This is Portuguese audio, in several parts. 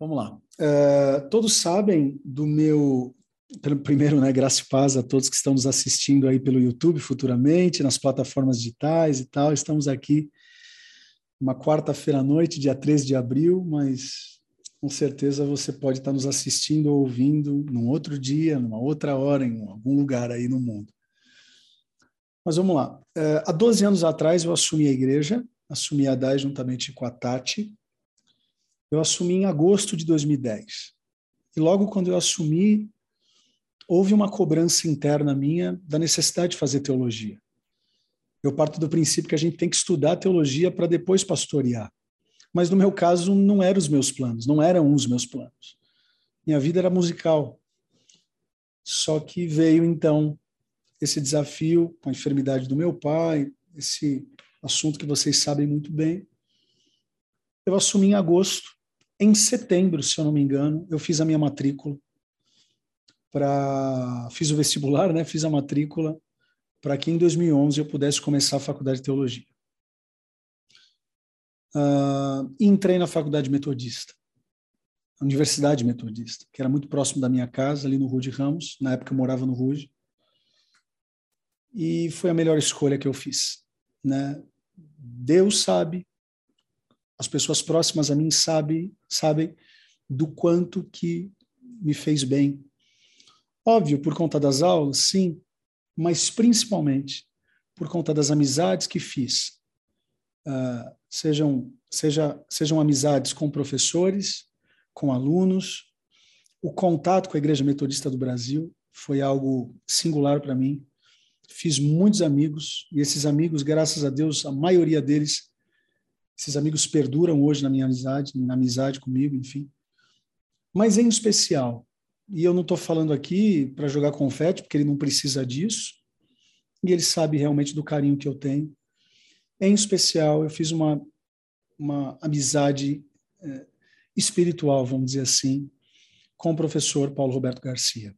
Vamos lá. Uh, todos sabem do meu. Primeiro, né, graça e paz a todos que estão nos assistindo aí pelo YouTube futuramente, nas plataformas digitais e tal. Estamos aqui uma quarta-feira à noite, dia 13 de abril, mas com certeza você pode estar nos assistindo ou ouvindo num outro dia, numa outra hora, em algum lugar aí no mundo. Mas vamos lá. Uh, há 12 anos atrás eu assumi a igreja, assumi a DAI juntamente com a Tati, eu assumi em agosto de 2010. E logo quando eu assumi, houve uma cobrança interna minha da necessidade de fazer teologia. Eu parto do princípio que a gente tem que estudar teologia para depois pastorear. Mas no meu caso, não eram os meus planos, não eram os meus planos. Minha vida era musical. Só que veio então esse desafio com a enfermidade do meu pai, esse assunto que vocês sabem muito bem. Eu assumi em agosto em setembro, se eu não me engano, eu fiz a minha matrícula para fiz o vestibular, né? Fiz a matrícula para que em 2011 eu pudesse começar a faculdade de teologia. Uh, entrei na faculdade metodista, a Universidade Metodista, que era muito próximo da minha casa, ali no Rude Ramos. Na época eu morava no Rude. E foi a melhor escolha que eu fiz. Né? Deus sabe, as pessoas próximas a mim sabem, sabem do quanto que me fez bem. Óbvio, por conta das aulas, sim, mas principalmente por conta das amizades que fiz. Uh, sejam, seja, sejam amizades com professores, com alunos. O contato com a Igreja Metodista do Brasil foi algo singular para mim. Fiz muitos amigos, e esses amigos, graças a Deus, a maioria deles esses amigos perduram hoje na minha amizade, na amizade comigo, enfim. Mas em especial, e eu não estou falando aqui para jogar confete, porque ele não precisa disso, e ele sabe realmente do carinho que eu tenho. Em especial, eu fiz uma, uma amizade é, espiritual, vamos dizer assim, com o professor Paulo Roberto Garcia.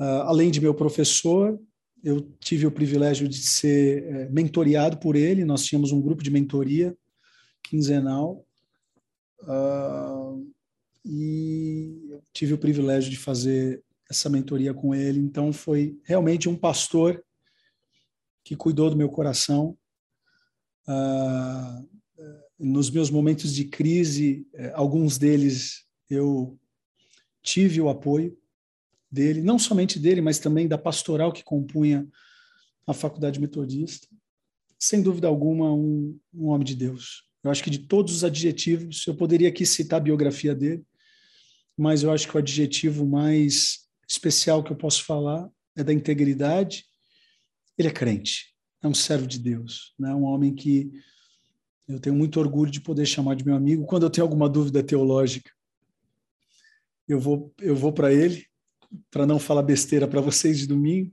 Uh, além de meu professor, eu tive o privilégio de ser é, mentoriado por ele. Nós tínhamos um grupo de mentoria quinzenal uh, e eu tive o privilégio de fazer essa mentoria com ele. Então foi realmente um pastor que cuidou do meu coração. Uh, nos meus momentos de crise, é, alguns deles eu tive o apoio dele, não somente dele, mas também da pastoral que compunha a faculdade metodista. Sem dúvida alguma, um, um homem de Deus. Eu acho que de todos os adjetivos, eu poderia aqui citar a biografia dele, mas eu acho que o adjetivo mais especial que eu posso falar é da integridade. Ele é crente, é um servo de Deus, né? um homem que eu tenho muito orgulho de poder chamar de meu amigo. Quando eu tenho alguma dúvida teológica, eu vou, eu vou para ele para não falar besteira para vocês de domingo.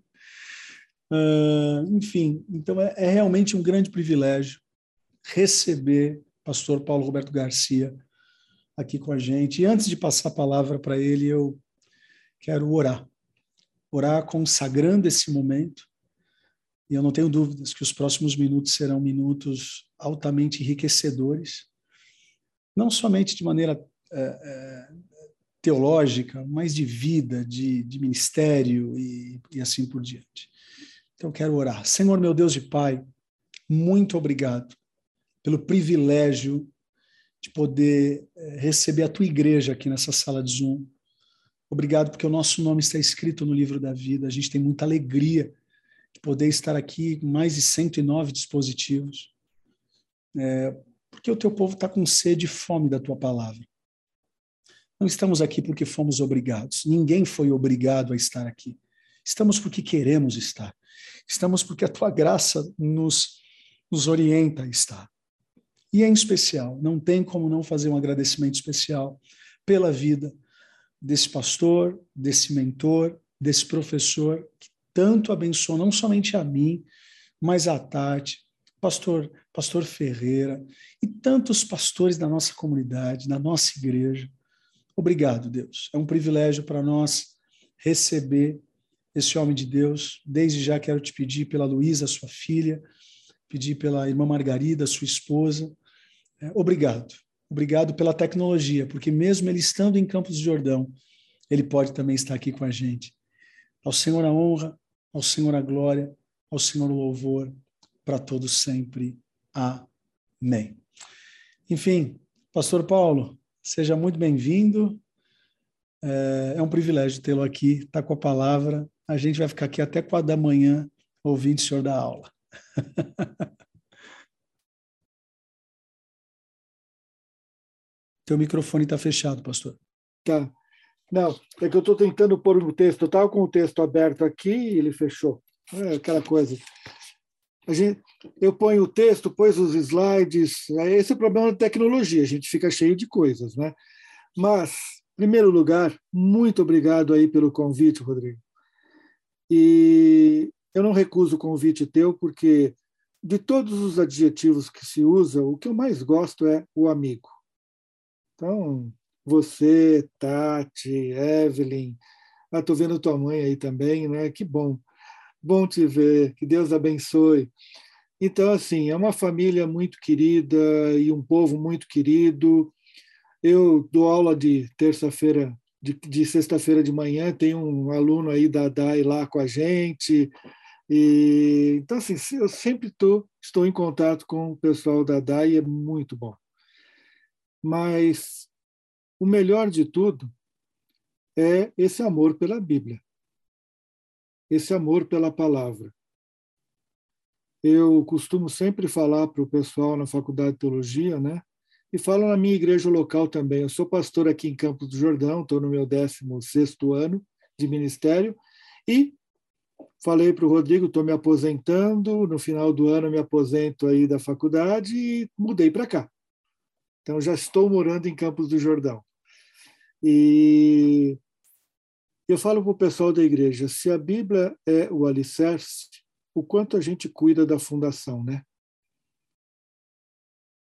Uh, enfim, então é, é, realmente um grande privilégio receber pastor Paulo Roberto Garcia aqui com a gente. E antes de passar a palavra para ele, eu quero orar. Orar consagrando esse momento. E eu não tenho dúvidas que os próximos minutos serão minutos altamente enriquecedores, não somente de maneira é, teológica, mas de vida, de, de ministério e, e assim por diante. Então, quero orar. Senhor, meu Deus e Pai, muito obrigado pelo privilégio de poder eh, receber a tua igreja aqui nessa sala de Zoom. Obrigado porque o nosso nome está escrito no livro da vida. A gente tem muita alegria de poder estar aqui com mais de 109 dispositivos, é, porque o teu povo está com sede e fome da tua palavra. Não estamos aqui porque fomos obrigados. Ninguém foi obrigado a estar aqui. Estamos porque queremos estar. Estamos porque a tua graça nos, nos orienta a estar. E em especial, não tem como não fazer um agradecimento especial pela vida desse pastor, desse mentor, desse professor que tanto abençoou não somente a mim, mas a Tati, pastor, pastor Ferreira e tantos pastores da nossa comunidade, da nossa igreja. Obrigado, Deus. É um privilégio para nós receber esse homem de Deus. Desde já quero te pedir pela Luísa, sua filha, pedir pela irmã Margarida, sua esposa. É, obrigado. Obrigado pela tecnologia, porque mesmo ele estando em Campos do Jordão, ele pode também estar aqui com a gente. Ao Senhor a honra, ao Senhor a glória, ao Senhor o louvor, para todos sempre. Amém. Enfim, Pastor Paulo, seja muito bem-vindo. É, é um privilégio tê-lo aqui, estar tá com a palavra. A gente vai ficar aqui até quatro da manhã ouvindo o senhor dar aula. Teu microfone está fechado, pastor. Tá. Não, é que eu estou tentando pôr o texto. Eu estava com o texto aberto aqui e ele fechou. É aquela coisa. Gente, eu ponho o texto, pôs os slides. Esse é o problema da tecnologia. A gente fica cheio de coisas, né? Mas, em primeiro lugar, muito obrigado aí pelo convite, Rodrigo. E eu não recuso o convite teu, porque de todos os adjetivos que se usa, o que eu mais gosto é o amigo. Então, você, Tati, Evelyn, estou ah, vendo tua mãe aí também, né? Que bom. Bom te ver, que Deus abençoe. Então, assim, é uma família muito querida e um povo muito querido. Eu dou aula de terça-feira, de, de sexta-feira de manhã, tem um aluno aí da DAI lá com a gente. E, então, assim, eu sempre tô, estou em contato com o pessoal da DAI é muito bom. Mas o melhor de tudo é esse amor pela Bíblia, esse amor pela palavra. Eu costumo sempre falar para o pessoal na faculdade de teologia, né? E falo na minha igreja local também. Eu sou pastor aqui em Campos do Jordão, estou no meu 16 ano de ministério, e falei para o Rodrigo, estou me aposentando, no final do ano me aposento aí da faculdade e mudei para cá. Então já estou morando em Campos do Jordão. E eu falo para o pessoal da igreja: se a Bíblia é o alicerce, o quanto a gente cuida da fundação, né?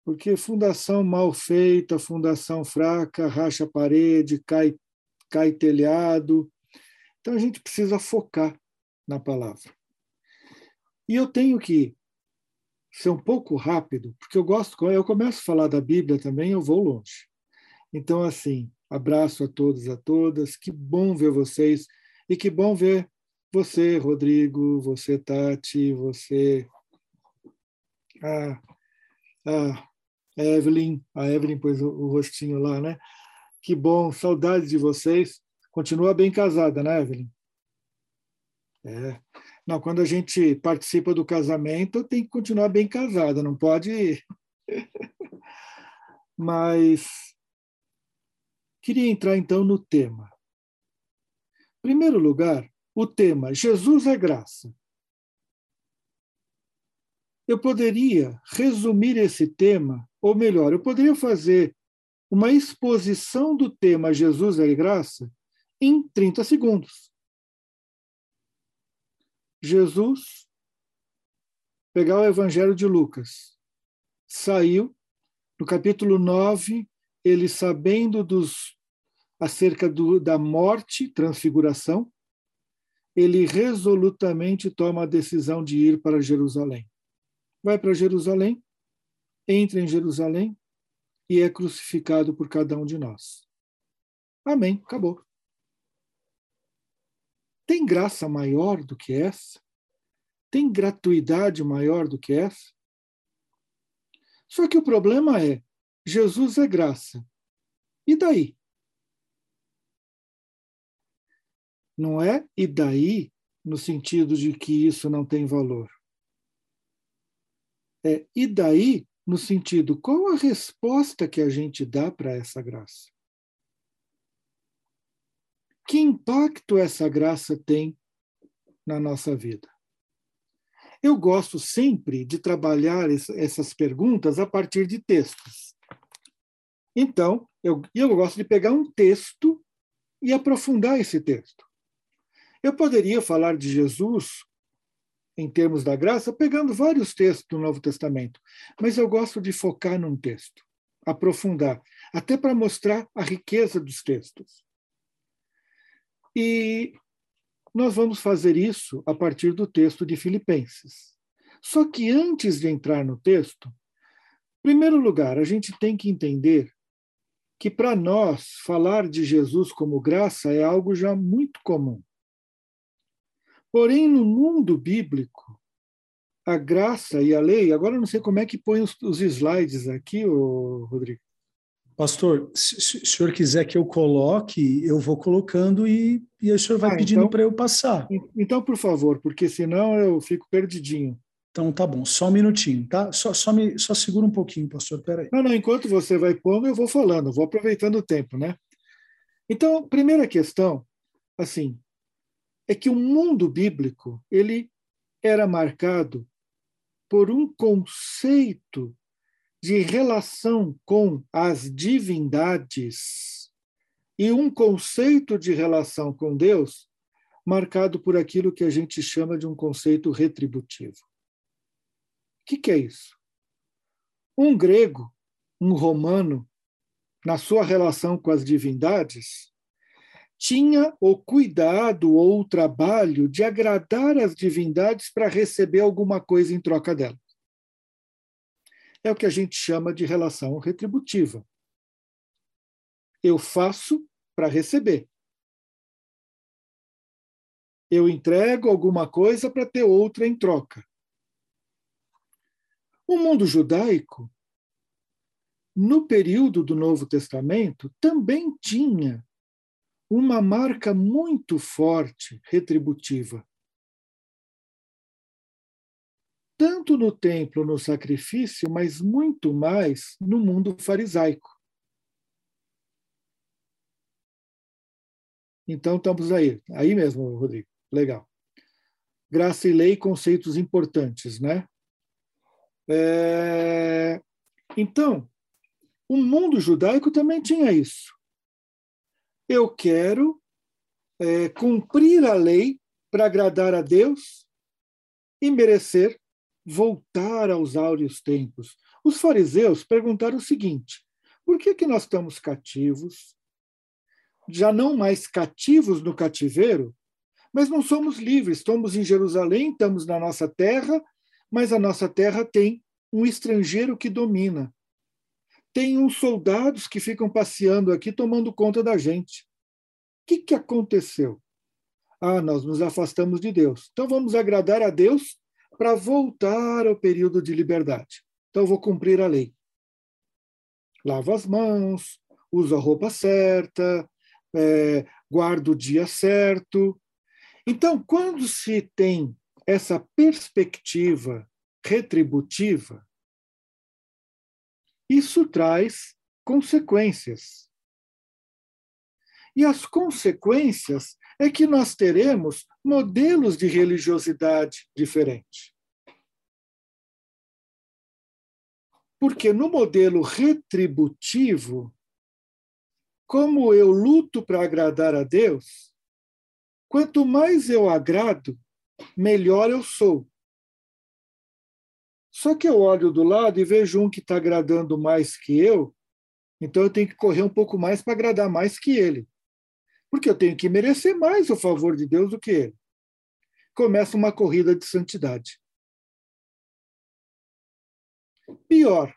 Porque fundação mal feita, fundação fraca, racha parede, cai, cai telhado. Então a gente precisa focar na palavra. E eu tenho que ser um pouco rápido, porque eu gosto, eu começo a falar da Bíblia também, eu vou longe. Então, assim, Abraço a todos, a todas. Que bom ver vocês e que bom ver você, Rodrigo, você, Tati, você, a, a Evelyn, a Evelyn pôs o, o rostinho lá, né? Que bom, saudade de vocês. Continua bem casada, né, Evelyn? É. Não, quando a gente participa do casamento, tem que continuar bem casada, não pode. Mas Queria entrar então no tema. Em primeiro lugar, o tema Jesus é graça. Eu poderia resumir esse tema, ou melhor, eu poderia fazer uma exposição do tema Jesus é graça em 30 segundos. Jesus, pegar o Evangelho de Lucas, saiu, no capítulo 9, ele sabendo dos acerca do, da morte, transfiguração, ele resolutamente toma a decisão de ir para Jerusalém. Vai para Jerusalém, entra em Jerusalém e é crucificado por cada um de nós. Amém, acabou. Tem graça maior do que essa? Tem gratuidade maior do que essa? Só que o problema é: Jesus é graça. E daí? Não é e daí no sentido de que isso não tem valor. É e daí no sentido qual a resposta que a gente dá para essa graça? Que impacto essa graça tem na nossa vida? Eu gosto sempre de trabalhar essas perguntas a partir de textos. Então, eu, eu gosto de pegar um texto e aprofundar esse texto. Eu poderia falar de Jesus em termos da graça, pegando vários textos do Novo Testamento, mas eu gosto de focar num texto, aprofundar, até para mostrar a riqueza dos textos. E nós vamos fazer isso a partir do texto de Filipenses. Só que antes de entrar no texto, em primeiro lugar, a gente tem que entender que para nós falar de Jesus como graça é algo já muito comum. Porém, no mundo bíblico, a graça e a lei, agora eu não sei como é que põe os, os slides aqui, Rodrigo. Pastor, se, o senhor quiser que eu coloque, eu vou colocando e, e o senhor vai ah, pedindo então, para eu passar. Então, por favor, porque senão eu fico perdidinho. Então tá bom, só um minutinho, tá? Só, só, me, só segura um pouquinho, pastor, peraí. Não, não, enquanto você vai pondo, eu vou falando, vou aproveitando o tempo, né? Então, primeira questão, assim, é que o mundo bíblico, ele era marcado por um conceito de relação com as divindades e um conceito de relação com Deus marcado por aquilo que a gente chama de um conceito retributivo que, que é isso? Um grego, um romano, na sua relação com as divindades, tinha o cuidado ou o trabalho de agradar as divindades para receber alguma coisa em troca delas. É o que a gente chama de relação retributiva. Eu faço para receber. Eu entrego alguma coisa para ter outra em troca. O mundo judaico, no período do Novo Testamento, também tinha uma marca muito forte retributiva. Tanto no templo, no sacrifício, mas muito mais no mundo farisaico. Então, estamos aí. Aí mesmo, Rodrigo. Legal. Graça e lei, conceitos importantes, né? É... Então, o mundo judaico também tinha isso. Eu quero é, cumprir a lei para agradar a Deus e merecer voltar aos áureos tempos. Os fariseus perguntaram o seguinte: por que, que nós estamos cativos? Já não mais cativos no cativeiro, mas não somos livres. Estamos em Jerusalém, estamos na nossa terra, mas a nossa terra tem um estrangeiro que domina. Tem uns soldados que ficam passeando aqui tomando conta da gente. O que, que aconteceu? Ah, nós nos afastamos de Deus. Então vamos agradar a Deus para voltar ao período de liberdade. Então vou cumprir a lei. Lavo as mãos, uso a roupa certa, é, guardo o dia certo. Então, quando se tem essa perspectiva retributiva, isso traz consequências. E as consequências é que nós teremos modelos de religiosidade diferentes. Porque no modelo retributivo, como eu luto para agradar a Deus, quanto mais eu agrado, melhor eu sou. Só que eu olho do lado e vejo um que está agradando mais que eu, então eu tenho que correr um pouco mais para agradar mais que ele. Porque eu tenho que merecer mais o favor de Deus do que ele. Começa uma corrida de santidade. Pior,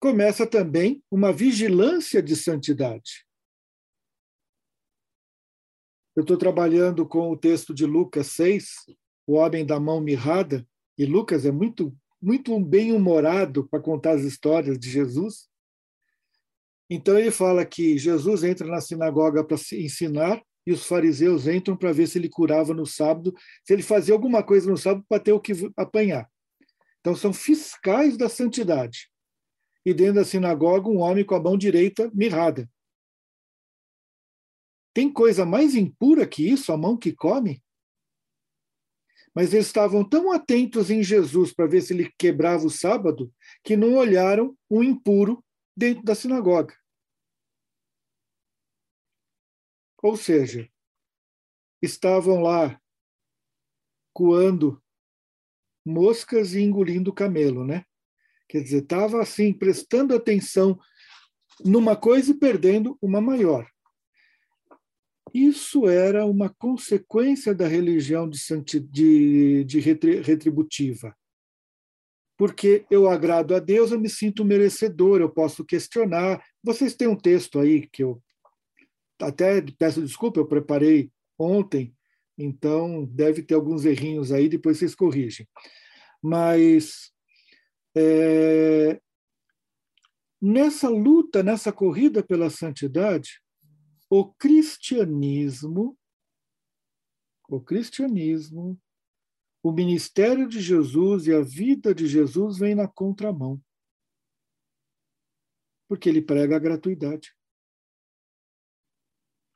começa também uma vigilância de santidade. Eu estou trabalhando com o texto de Lucas 6, o homem da mão mirrada, e Lucas é muito, muito bem-humorado para contar as histórias de Jesus. Então ele fala que Jesus entra na sinagoga para ensinar e os fariseus entram para ver se ele curava no sábado, se ele fazia alguma coisa no sábado para ter o que apanhar. Então são fiscais da santidade. E dentro da sinagoga, um homem com a mão direita mirrada. Tem coisa mais impura que isso, a mão que come? Mas eles estavam tão atentos em Jesus para ver se ele quebrava o sábado que não olharam um impuro dentro da sinagoga. Ou seja, estavam lá coando moscas e engolindo camelo, né? Quer dizer, estava assim, prestando atenção numa coisa e perdendo uma maior. Isso era uma consequência da religião de, de, de retributiva. Porque eu agrado a Deus, eu me sinto merecedor, eu posso questionar, vocês têm um texto aí que eu até peço desculpa, eu preparei ontem, então deve ter alguns errinhos aí, depois vocês corrigem. Mas é, nessa luta, nessa corrida pela santidade, o cristianismo, o cristianismo, o ministério de Jesus e a vida de Jesus vem na contramão. Porque ele prega a gratuidade.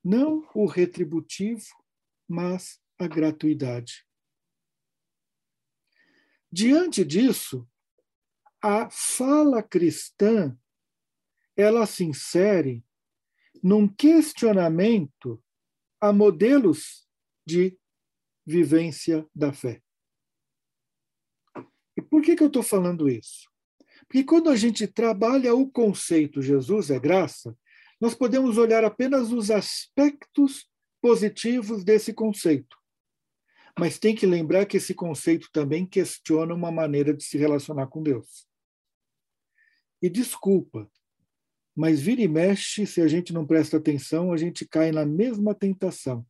Não o retributivo, mas a gratuidade. Diante disso, a fala cristã ela se insere num questionamento a modelos de vivência da fé. E por que, que eu estou falando isso? Porque quando a gente trabalha o conceito Jesus é graça, nós podemos olhar apenas os aspectos positivos desse conceito. Mas tem que lembrar que esse conceito também questiona uma maneira de se relacionar com Deus. E desculpa, mas vira e mexe, se a gente não presta atenção, a gente cai na mesma tentação.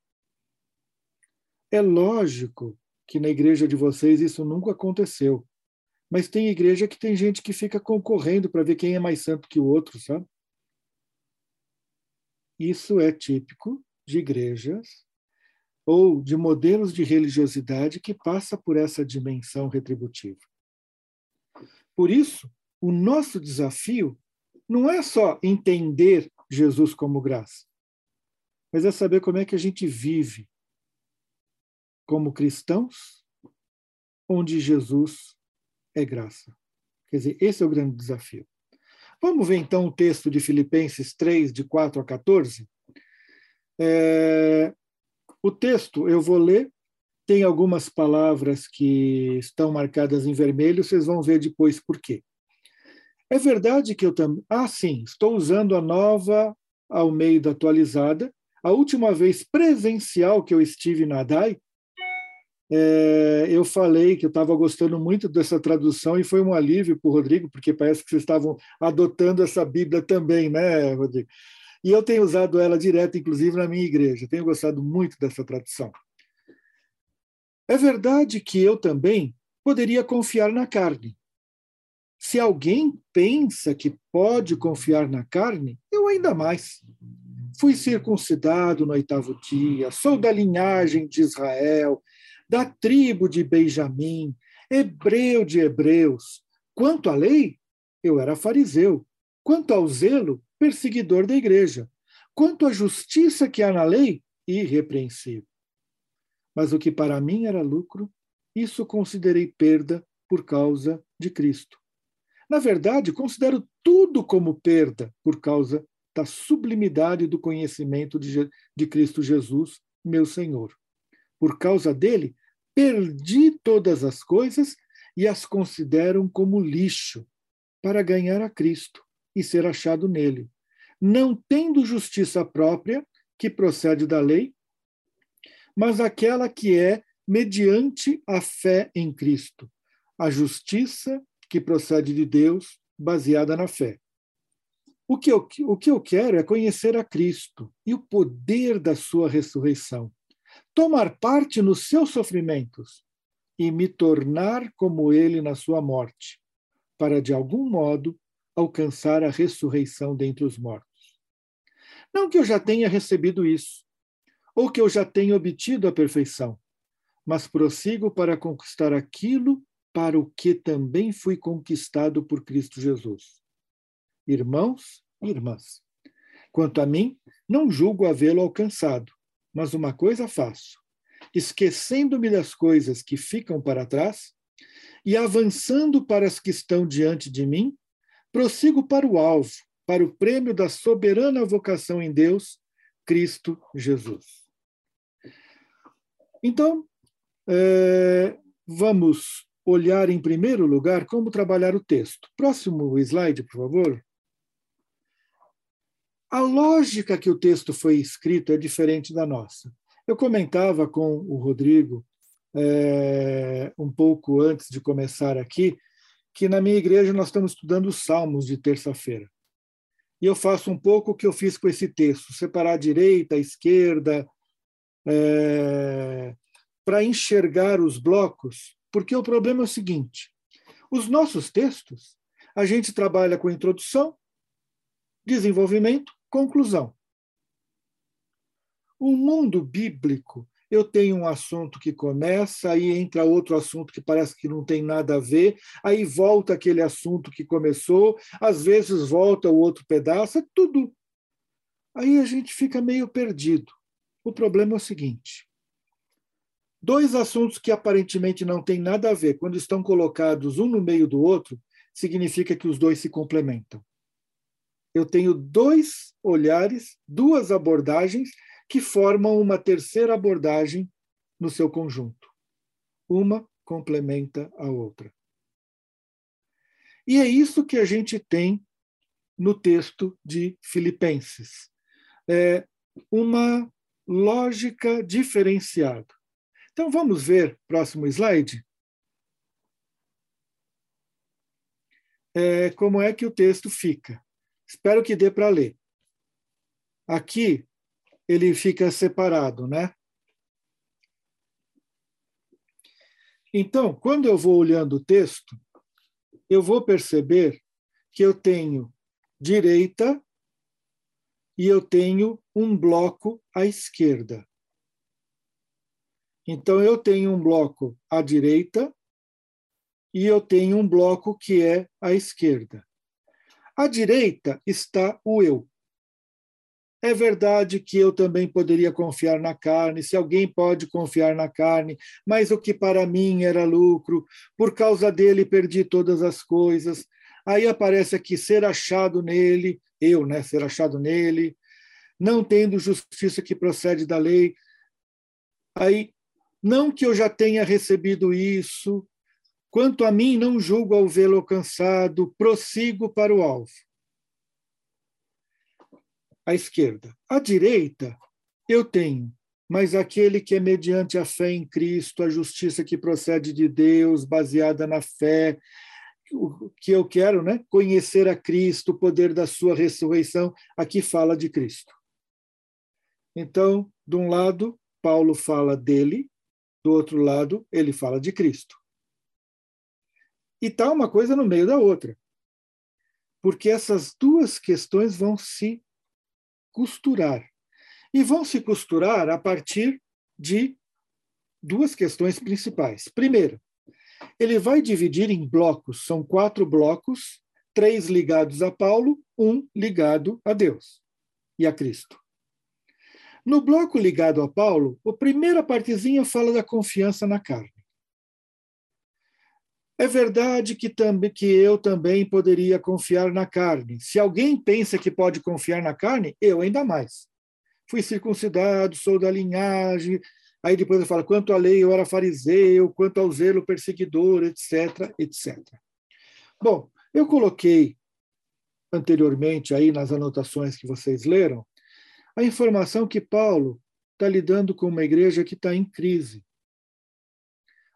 É lógico que na igreja de vocês isso nunca aconteceu. Mas tem igreja que tem gente que fica concorrendo para ver quem é mais santo que o outro, sabe? Isso é típico de igrejas ou de modelos de religiosidade que passa por essa dimensão retributiva. Por isso, o nosso desafio não é só entender Jesus como graça, mas é saber como é que a gente vive como cristãos, onde Jesus é graça. Quer dizer, esse é o grande desafio. Vamos ver então o texto de Filipenses 3, de 4 a 14? É, o texto eu vou ler, tem algumas palavras que estão marcadas em vermelho, vocês vão ver depois por quê. É verdade que eu também. Ah, sim, estou usando a nova Almeida atualizada. A última vez presencial que eu estive na DAI, é, eu falei que eu estava gostando muito dessa tradução e foi um alívio para o Rodrigo, porque parece que vocês estavam adotando essa Bíblia também, né, Rodrigo? E eu tenho usado ela direto, inclusive, na minha igreja. Tenho gostado muito dessa tradução. É verdade que eu também poderia confiar na carne, se alguém pensa que pode confiar na carne, eu ainda mais. Fui circuncidado no oitavo dia, sou da linhagem de Israel, da tribo de Benjamim, hebreu de hebreus. Quanto à lei, eu era fariseu. Quanto ao zelo, perseguidor da igreja. Quanto à justiça que há na lei, irrepreensível. Mas o que para mim era lucro, isso considerei perda por causa de Cristo. Na verdade, considero tudo como perda por causa da sublimidade do conhecimento de, de Cristo Jesus, meu Senhor. Por causa dele, perdi todas as coisas e as considero como lixo para ganhar a Cristo e ser achado nele, não tendo justiça própria que procede da lei, mas aquela que é mediante a fé em Cristo, a justiça que procede de Deus, baseada na fé. O que, eu, o que eu quero é conhecer a Cristo e o poder da sua ressurreição, tomar parte nos seus sofrimentos e me tornar como ele na sua morte, para de algum modo alcançar a ressurreição dentre os mortos. Não que eu já tenha recebido isso, ou que eu já tenha obtido a perfeição, mas prossigo para conquistar aquilo para o que também fui conquistado por Cristo Jesus. Irmãos e irmãs, quanto a mim, não julgo havê-lo alcançado, mas uma coisa faço, esquecendo-me das coisas que ficam para trás e avançando para as que estão diante de mim, prossigo para o alvo, para o prêmio da soberana vocação em Deus, Cristo Jesus. Então, é, vamos olhar em primeiro lugar como trabalhar o texto. Próximo slide, por favor. A lógica que o texto foi escrito é diferente da nossa. Eu comentava com o Rodrigo, é, um pouco antes de começar aqui, que na minha igreja nós estamos estudando os Salmos de terça-feira. e eu faço um pouco o que eu fiz com esse texto, separar a direita, a esquerda, é, para enxergar os blocos, porque o problema é o seguinte: os nossos textos, a gente trabalha com introdução, desenvolvimento, conclusão. O mundo bíblico, eu tenho um assunto que começa, aí entra outro assunto que parece que não tem nada a ver, aí volta aquele assunto que começou, às vezes volta o outro pedaço, é tudo. Aí a gente fica meio perdido. O problema é o seguinte: dois assuntos que aparentemente não têm nada a ver, quando estão colocados um no meio do outro, significa que os dois se complementam. Eu tenho dois olhares, duas abordagens que formam uma terceira abordagem no seu conjunto. Uma complementa a outra. E é isso que a gente tem no texto de Filipenses. É uma lógica diferenciada. Então vamos ver, próximo slide. É, como é que o texto fica. Espero que dê para ler. Aqui ele fica separado, né? Então, quando eu vou olhando o texto, eu vou perceber que eu tenho direita e eu tenho um bloco à esquerda. Então, eu tenho um bloco à direita e eu tenho um bloco que é à esquerda. À direita está o eu. É verdade que eu também poderia confiar na carne, se alguém pode confiar na carne, mas o que para mim era lucro, por causa dele perdi todas as coisas. Aí aparece aqui ser achado nele, eu, né, ser achado nele, não tendo justiça que procede da lei. Aí, não que eu já tenha recebido isso, quanto a mim, não julgo ao vê-lo alcançado, prossigo para o alvo. À esquerda. À direita, eu tenho, mas aquele que é mediante a fé em Cristo, a justiça que procede de Deus, baseada na fé, o que eu quero, né? Conhecer a Cristo, o poder da sua ressurreição, aqui fala de Cristo. Então, de um lado, Paulo fala dele, do outro lado, ele fala de Cristo. E está uma coisa no meio da outra. Porque essas duas questões vão se costurar. E vão se costurar a partir de duas questões principais. Primeiro, ele vai dividir em blocos, são quatro blocos, três ligados a Paulo, um ligado a Deus e a Cristo. No bloco ligado a Paulo, a primeira partezinha fala da confiança na carne. É verdade que, também, que eu também poderia confiar na carne. Se alguém pensa que pode confiar na carne, eu ainda mais. Fui circuncidado, sou da linhagem. Aí depois eu falo, quanto à lei eu era fariseu, quanto ao zelo perseguidor, etc, etc. Bom, eu coloquei anteriormente aí nas anotações que vocês leram, a informação que Paulo está lidando com uma igreja que está em crise.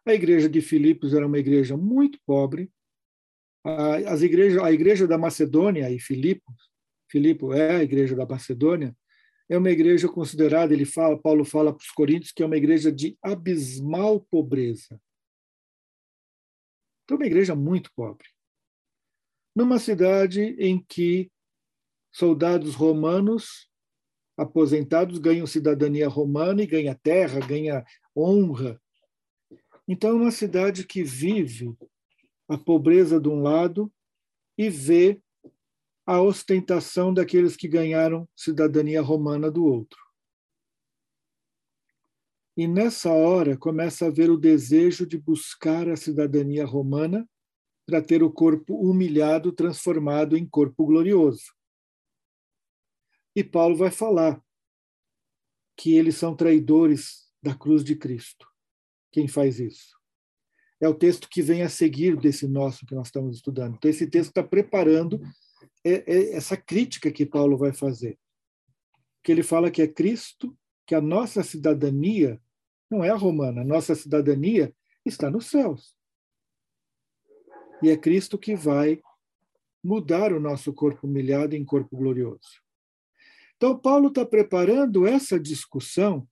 A igreja de Filipos era uma igreja muito pobre. A, as igrejas, a igreja da Macedônia e Filipos, Filipo é a igreja da Macedônia, é uma igreja considerada, ele fala, Paulo fala para os coríntios que é uma igreja de abismal pobreza. Então, uma igreja muito pobre. Numa cidade em que soldados romanos aposentados ganham cidadania romana e ganha terra, ganha honra. Então, é uma cidade que vive a pobreza de um lado e vê a ostentação daqueles que ganharam cidadania romana do outro. E nessa hora começa a haver o desejo de buscar a cidadania romana para ter o corpo humilhado transformado em corpo glorioso. E Paulo vai falar que eles são traidores da cruz de Cristo. Quem faz isso? É o texto que vem a seguir desse nosso que nós estamos estudando. Então, esse texto está preparando é, é essa crítica que Paulo vai fazer. Que ele fala que é Cristo, que a nossa cidadania não é a romana, a nossa cidadania está nos céus. E é Cristo que vai mudar o nosso corpo humilhado em corpo glorioso. Então, Paulo está preparando essa discussão,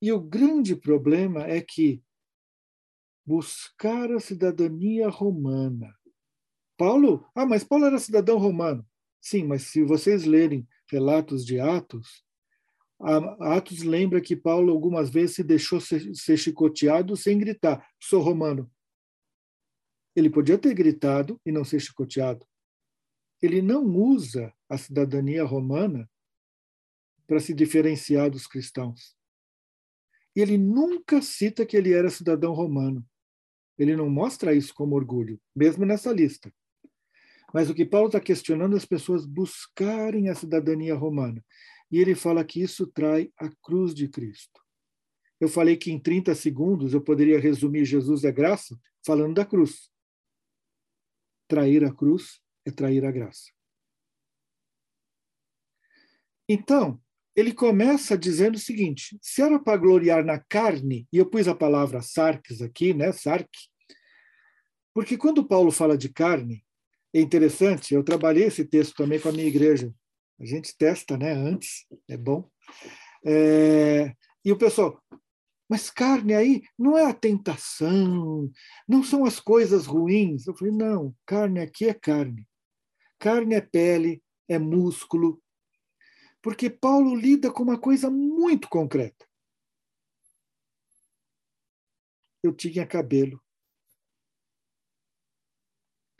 e o grande problema é que buscar a cidadania romana. Paulo, ah, mas Paulo era cidadão romano. Sim, mas se vocês lerem relatos de Atos, Atos lembra que Paulo algumas vezes se deixou ser, chicoteado sem gritar: sou romano. Ele podia ter gritado e não ser chicoteado. Ele não usa a cidadania romana para se diferenciar dos cristãos. Ele nunca cita que ele era cidadão romano. Ele não mostra isso como orgulho, mesmo nessa lista. Mas o que Paulo está questionando é as pessoas buscarem a cidadania romana. E ele fala que isso trai a cruz de Cristo. Eu falei que em 30 segundos eu poderia resumir Jesus é graça falando da cruz. Trair a cruz é trair a graça. Então, ele começa dizendo o seguinte: se era para gloriar na carne, e eu pus a palavra sarx aqui, né, sark, porque quando Paulo fala de carne, é interessante, eu trabalhei esse texto também com a minha igreja. A gente testa né, antes, é bom. É, e o pessoal, mas carne aí não é a tentação, não são as coisas ruins. Eu falei, não, carne aqui é carne. Carne é pele, é músculo. Porque Paulo lida com uma coisa muito concreta. Eu tinha cabelo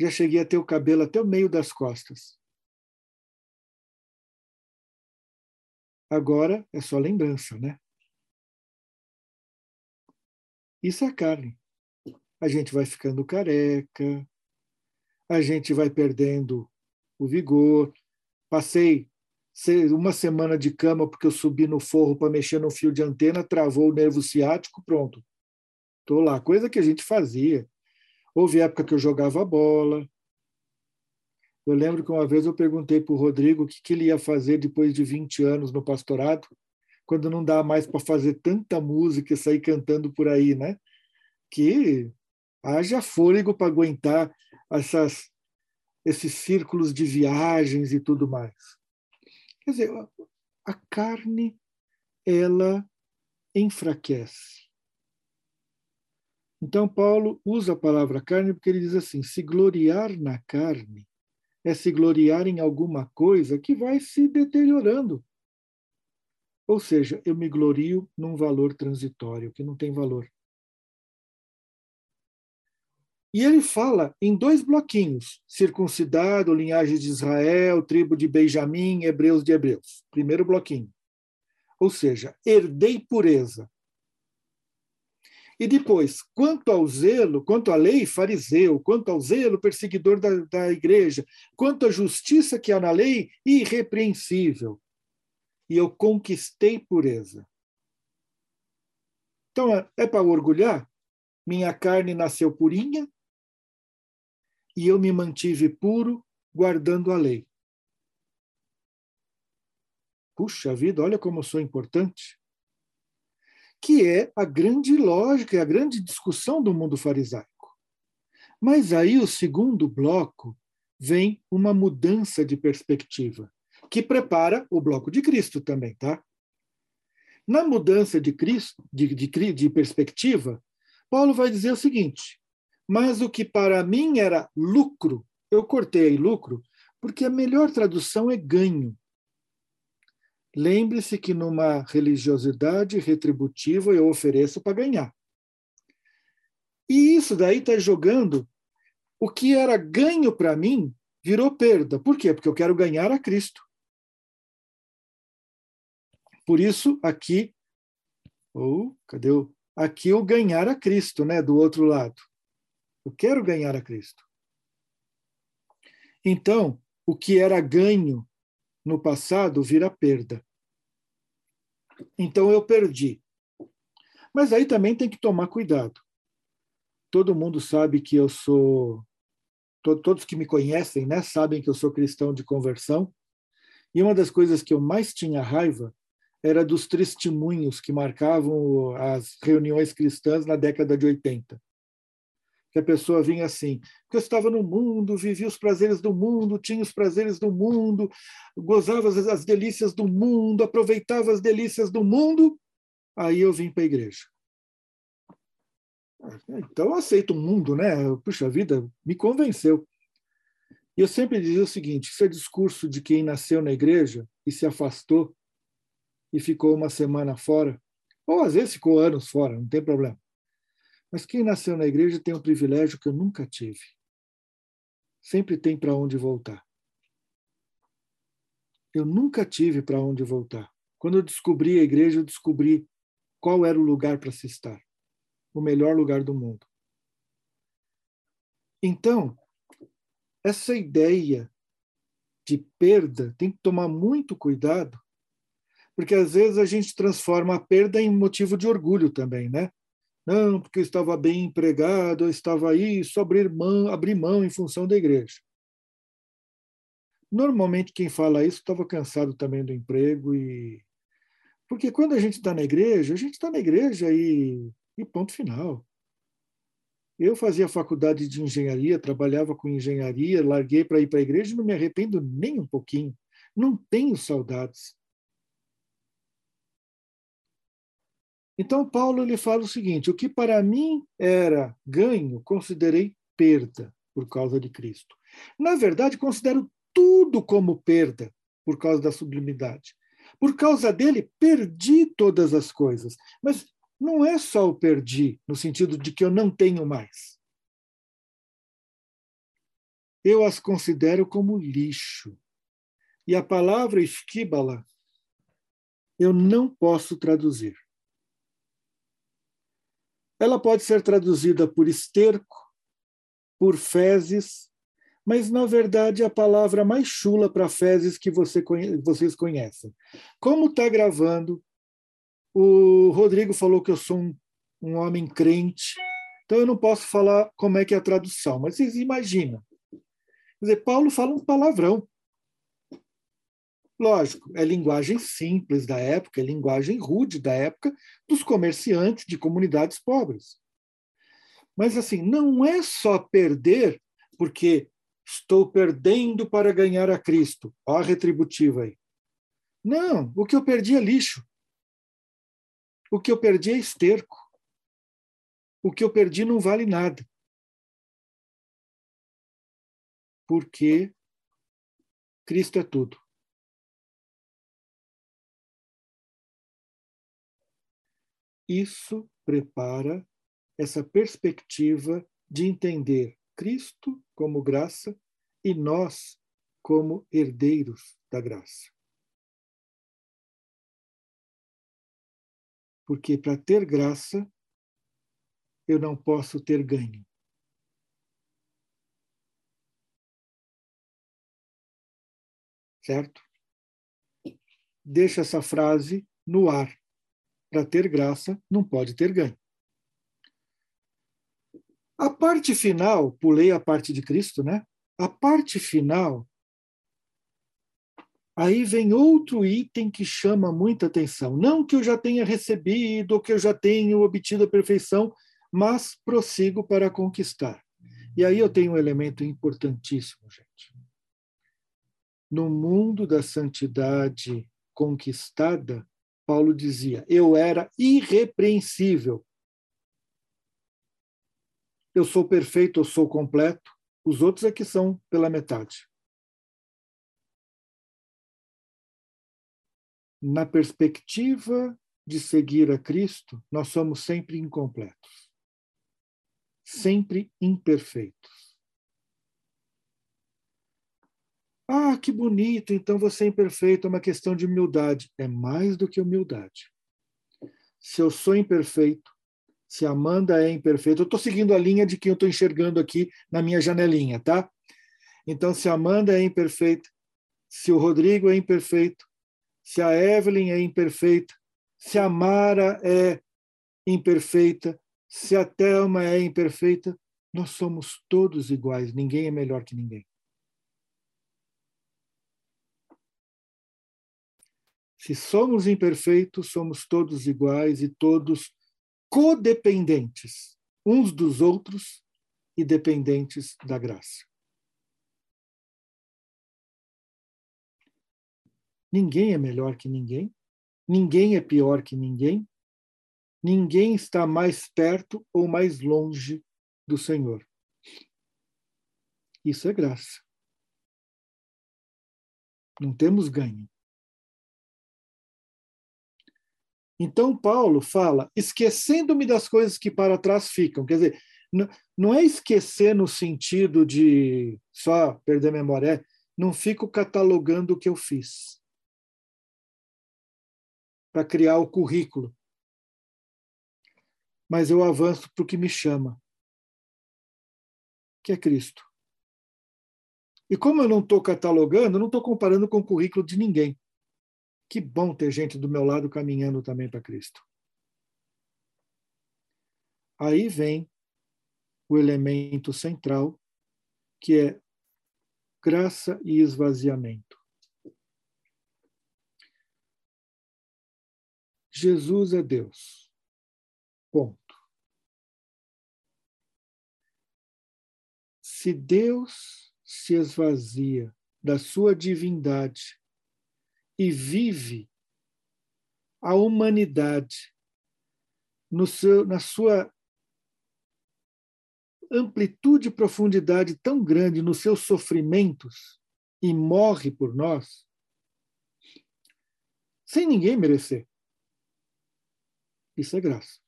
já cheguei a ter o cabelo até o meio das costas. Agora é só lembrança, né? Isso é carne. A gente vai ficando careca, a gente vai perdendo o vigor. Passei uma semana de cama porque eu subi no forro para mexer no fio de antena, travou o nervo ciático, pronto. Estou lá. Coisa que a gente fazia. Houve época que eu jogava bola. Eu lembro que uma vez eu perguntei para o Rodrigo o que, que ele ia fazer depois de 20 anos no pastorado, quando não dá mais para fazer tanta música e sair cantando por aí, né? Que haja fôlego para aguentar essas, esses círculos de viagens e tudo mais. Quer dizer, a carne, ela enfraquece. Então, Paulo usa a palavra carne porque ele diz assim: se gloriar na carne é se gloriar em alguma coisa que vai se deteriorando. Ou seja, eu me glorio num valor transitório, que não tem valor. E ele fala em dois bloquinhos: circuncidado, linhagem de Israel, tribo de Benjamim, hebreus de hebreus. Primeiro bloquinho. Ou seja, herdei pureza. E depois, quanto ao zelo, quanto à lei, fariseu, quanto ao zelo, perseguidor da, da igreja, quanto à justiça que há na lei, irrepreensível. E eu conquistei pureza. Então, é, é para orgulhar? Minha carne nasceu purinha e eu me mantive puro guardando a lei. Puxa vida, olha como eu sou importante que é a grande lógica e a grande discussão do mundo farisaico. Mas aí o segundo bloco vem uma mudança de perspectiva, que prepara o bloco de Cristo também, tá? Na mudança de Cristo, de, de, de perspectiva, Paulo vai dizer o seguinte: mas o que para mim era lucro, eu cortei lucro, porque a melhor tradução é ganho. Lembre-se que numa religiosidade retributiva eu ofereço para ganhar. E isso daí está jogando o que era ganho para mim virou perda. Por quê? Porque eu quero ganhar a Cristo. Por isso, aqui, ou oh, cadê o. Aqui o ganhar a Cristo, né? Do outro lado. Eu quero ganhar a Cristo. Então, o que era ganho no passado vira perda. Então eu perdi. Mas aí também tem que tomar cuidado. Todo mundo sabe que eu sou. Todos que me conhecem né, sabem que eu sou cristão de conversão. E uma das coisas que eu mais tinha raiva era dos testemunhos que marcavam as reuniões cristãs na década de 80. Que a pessoa vinha assim, porque eu estava no mundo, vivia os prazeres do mundo, tinha os prazeres do mundo, gozava as, as delícias do mundo, aproveitava as delícias do mundo, aí eu vim para a igreja. Então eu aceito o mundo, né? Puxa vida, me convenceu. E eu sempre dizia o seguinte: isso é discurso de quem nasceu na igreja e se afastou e ficou uma semana fora, ou às vezes ficou anos fora, não tem problema. Mas quem nasceu na igreja tem um privilégio que eu nunca tive. Sempre tem para onde voltar. Eu nunca tive para onde voltar. Quando eu descobri a igreja, eu descobri qual era o lugar para se estar o melhor lugar do mundo. Então, essa ideia de perda tem que tomar muito cuidado, porque às vezes a gente transforma a perda em motivo de orgulho também, né? Não, porque eu estava bem empregado, eu estava aí, só abrir mão, abrir mão em função da igreja. Normalmente quem fala isso estava cansado também do emprego e porque quando a gente está na igreja, a gente está na igreja e, e ponto final. Eu fazia faculdade de engenharia, trabalhava com engenharia, larguei para ir para a igreja e não me arrependo nem um pouquinho. Não tenho saudades. Então, Paulo ele fala o seguinte: o que para mim era ganho, considerei perda por causa de Cristo. Na verdade, considero tudo como perda por causa da sublimidade. Por causa dele, perdi todas as coisas. Mas não é só o perdi, no sentido de que eu não tenho mais. Eu as considero como lixo. E a palavra esquíbala eu não posso traduzir. Ela pode ser traduzida por esterco, por fezes, mas na verdade é a palavra mais chula para fezes que você conhe vocês conhecem. Como está gravando, o Rodrigo falou que eu sou um, um homem crente, então eu não posso falar como é que é a tradução, mas vocês imaginam. Quer dizer, Paulo fala um palavrão. Lógico, é linguagem simples da época, é linguagem rude da época dos comerciantes de comunidades pobres. Mas assim, não é só perder porque estou perdendo para ganhar a Cristo. Ó a retributiva aí. Não, o que eu perdi é lixo. O que eu perdi é esterco. O que eu perdi não vale nada. Porque Cristo é tudo. Isso prepara essa perspectiva de entender Cristo como graça e nós como herdeiros da graça. Porque para ter graça, eu não posso ter ganho. Certo? Deixa essa frase no ar para ter graça, não pode ter ganho. A parte final, pulei a parte de Cristo, né? A parte final, aí vem outro item que chama muita atenção. Não que eu já tenha recebido, que eu já tenha obtido a perfeição, mas prossigo para conquistar. E aí eu tenho um elemento importantíssimo, gente. No mundo da santidade conquistada, Paulo dizia: Eu era irrepreensível. Eu sou perfeito, eu sou completo. Os outros é que são pela metade. Na perspectiva de seguir a Cristo, nós somos sempre incompletos, sempre imperfeitos. Ah, que bonito, então você é imperfeito, é uma questão de humildade. É mais do que humildade. Se eu sou imperfeito, se Amanda é imperfeita, eu estou seguindo a linha de quem eu estou enxergando aqui na minha janelinha, tá? Então, se Amanda é imperfeita, se o Rodrigo é imperfeito, se a Evelyn é imperfeita, se a Mara é imperfeita, se a Thelma é imperfeita, nós somos todos iguais, ninguém é melhor que ninguém. Se somos imperfeitos, somos todos iguais e todos codependentes uns dos outros e dependentes da graça. Ninguém é melhor que ninguém, ninguém é pior que ninguém, ninguém está mais perto ou mais longe do Senhor. Isso é graça. Não temos ganho. Então, Paulo fala, esquecendo-me das coisas que para trás ficam. Quer dizer, não é esquecer no sentido de só perder a memória, é, não fico catalogando o que eu fiz para criar o currículo. Mas eu avanço para o que me chama, que é Cristo. E como eu não estou catalogando, eu não estou comparando com o currículo de ninguém. Que bom ter gente do meu lado caminhando também para Cristo. Aí vem o elemento central, que é graça e esvaziamento. Jesus é Deus. Ponto. Se Deus se esvazia da sua divindade e vive a humanidade seu, na sua amplitude e profundidade tão grande nos seus sofrimentos e morre por nós, sem ninguém merecer. Isso é graça.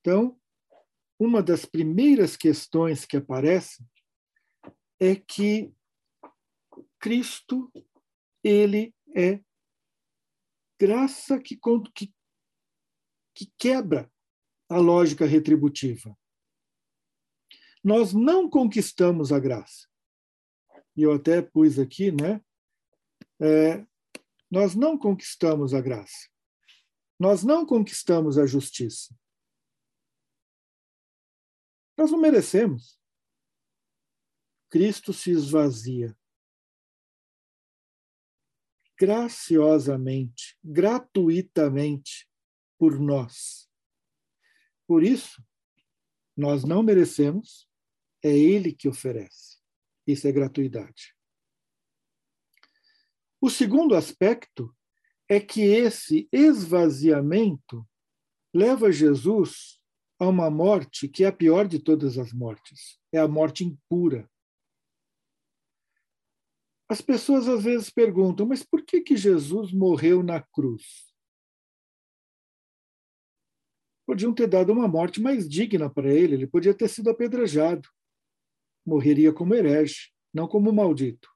Então, uma das primeiras questões que aparecem é que Cristo, ele é graça que, que, que quebra a lógica retributiva. Nós não conquistamos a graça. E eu até pus aqui, né? É, nós não conquistamos a graça. Nós não conquistamos a justiça. Nós não merecemos. Cristo se esvazia graciosamente, gratuitamente por nós. Por isso, nós não merecemos, é Ele que oferece. Isso é gratuidade. O segundo aspecto é que esse esvaziamento leva Jesus a uma morte que é a pior de todas as mortes é a morte impura. As pessoas às vezes perguntam, mas por que, que Jesus morreu na cruz? Podiam ter dado uma morte mais digna para ele, ele podia ter sido apedrejado. Morreria como herege, não como maldito.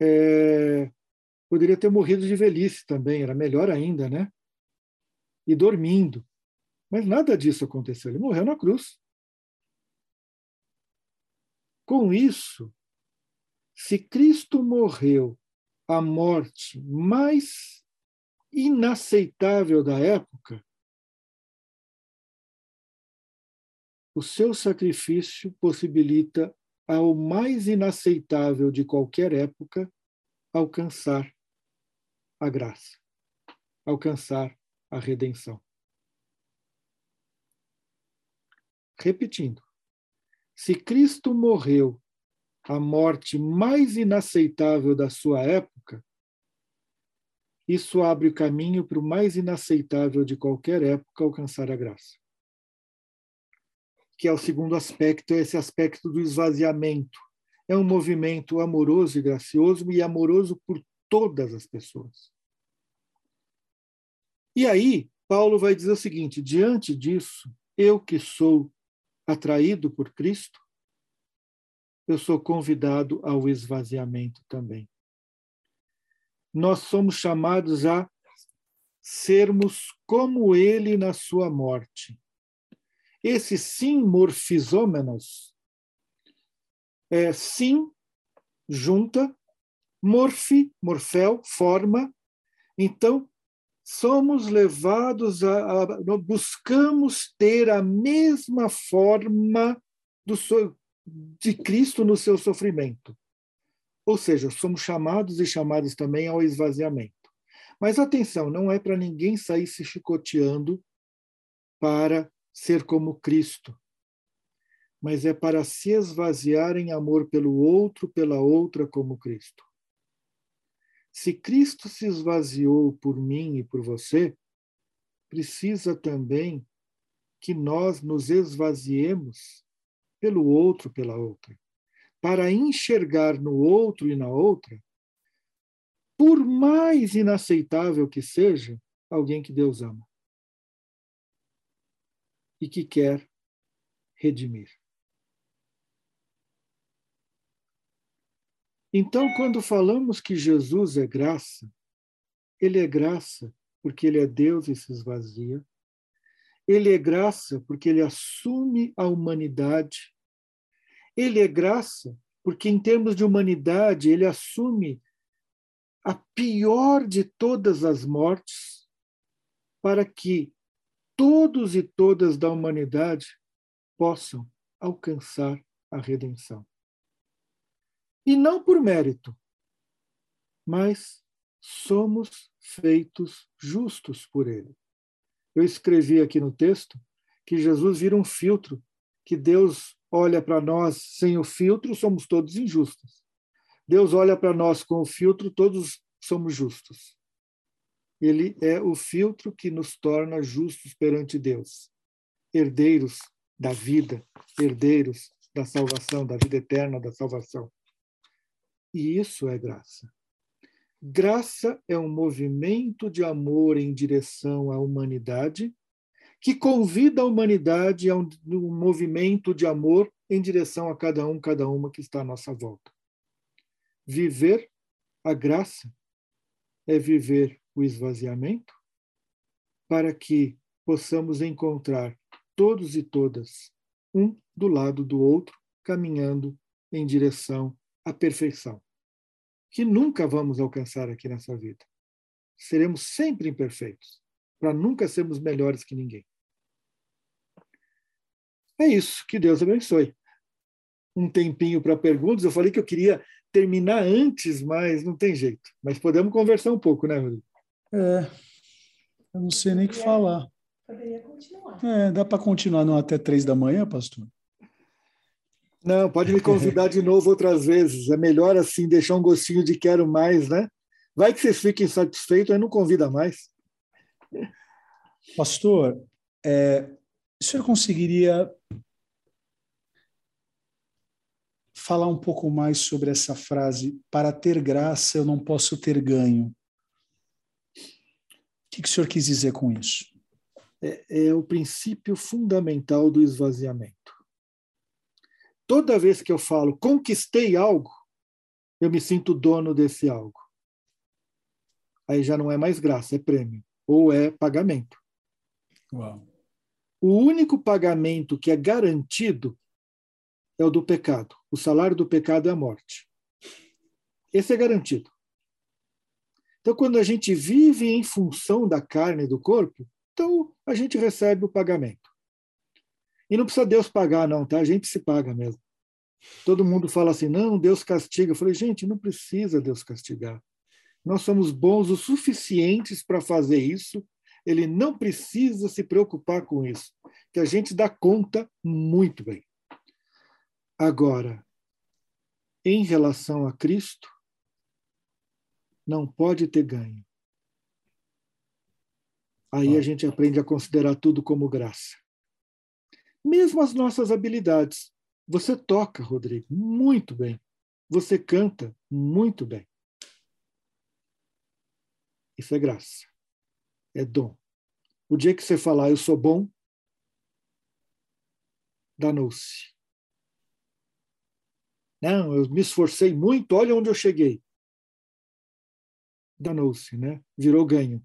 É, poderia ter morrido de velhice também, era melhor ainda, né? E dormindo. Mas nada disso aconteceu, ele morreu na cruz. Com isso, se Cristo morreu a morte mais inaceitável da época, o seu sacrifício possibilita ao mais inaceitável de qualquer época alcançar a graça, alcançar a redenção. Repetindo, se Cristo morreu a morte mais inaceitável da sua época, isso abre o caminho para o mais inaceitável de qualquer época alcançar a graça que é o segundo aspecto, é esse aspecto do esvaziamento. É um movimento amoroso e gracioso e amoroso por todas as pessoas. E aí, Paulo vai dizer o seguinte: diante disso, eu que sou atraído por Cristo, eu sou convidado ao esvaziamento também. Nós somos chamados a sermos como ele na sua morte. Esse sim morfisômenos é sim, junta, morfi, morfel, forma. Então, somos levados a, a buscamos ter a mesma forma do, de Cristo no seu sofrimento. Ou seja, somos chamados e chamados também ao esvaziamento. Mas atenção, não é para ninguém sair se chicoteando para ser como Cristo, mas é para se esvaziar em amor pelo outro, pela outra como Cristo. Se Cristo se esvaziou por mim e por você, precisa também que nós nos esvaziemos pelo outro, pela outra, para enxergar no outro e na outra, por mais inaceitável que seja, alguém que Deus ama e que quer redimir. Então, quando falamos que Jesus é graça, ele é graça porque ele é Deus e se esvazia. Ele é graça porque ele assume a humanidade. Ele é graça porque, em termos de humanidade, ele assume a pior de todas as mortes, para que todos e todas da humanidade possam alcançar a redenção. E não por mérito, mas somos feitos justos por Ele. Eu escrevi aqui no texto que Jesus vira um filtro, que Deus olha para nós sem o filtro, somos todos injustos. Deus olha para nós com o filtro, todos somos justos. Ele é o filtro que nos torna justos perante Deus, herdeiros da vida, herdeiros da salvação, da vida eterna, da salvação. E isso é graça. Graça é um movimento de amor em direção à humanidade, que convida a humanidade a um, um movimento de amor em direção a cada um, cada uma que está à nossa volta. Viver a graça é viver o esvaziamento para que possamos encontrar todos e todas um do lado do outro, caminhando em direção à perfeição que nunca vamos alcançar aqui nessa vida. Seremos sempre imperfeitos, para nunca sermos melhores que ninguém. É isso, que Deus abençoe. Um tempinho para perguntas. Eu falei que eu queria terminar antes, mas não tem jeito. Mas podemos conversar um pouco, né, Rodrigo? É, eu não sei nem o que falar. Poderia continuar. É, dá para continuar não até três da manhã, pastor? Não, pode me convidar de novo outras vezes. É melhor assim deixar um gostinho de quero mais, né? Vai que vocês fiquem satisfeitos, aí não convida mais. Pastor, é, o senhor conseguiria falar um pouco mais sobre essa frase? Para ter graça, eu não posso ter ganho. O que, que o senhor quis dizer com isso? É, é o princípio fundamental do esvaziamento toda vez que eu falo conquistei algo, eu me sinto dono desse algo. Aí já não é mais graça, é prêmio. Ou é pagamento. Uau. O único pagamento que é garantido é o do pecado. O salário do pecado é a morte. Esse é garantido. Então, quando a gente vive em função da carne e do corpo, então a gente recebe o pagamento. E não precisa Deus pagar, não, tá? A gente se paga mesmo. Todo mundo fala assim, não, Deus castiga. Eu falei, gente, não precisa Deus castigar. Nós somos bons o suficientes para fazer isso. Ele não precisa se preocupar com isso, que a gente dá conta muito bem. Agora, em relação a Cristo, não pode ter ganho. Aí a gente aprende a considerar tudo como graça mesmo as nossas habilidades. Você toca, Rodrigo, muito bem. Você canta muito bem. Isso é graça. É dom. O dia que você falar eu sou bom, danou-se. Não, eu me esforcei muito, olha onde eu cheguei. Danou-se, né? Virou ganho.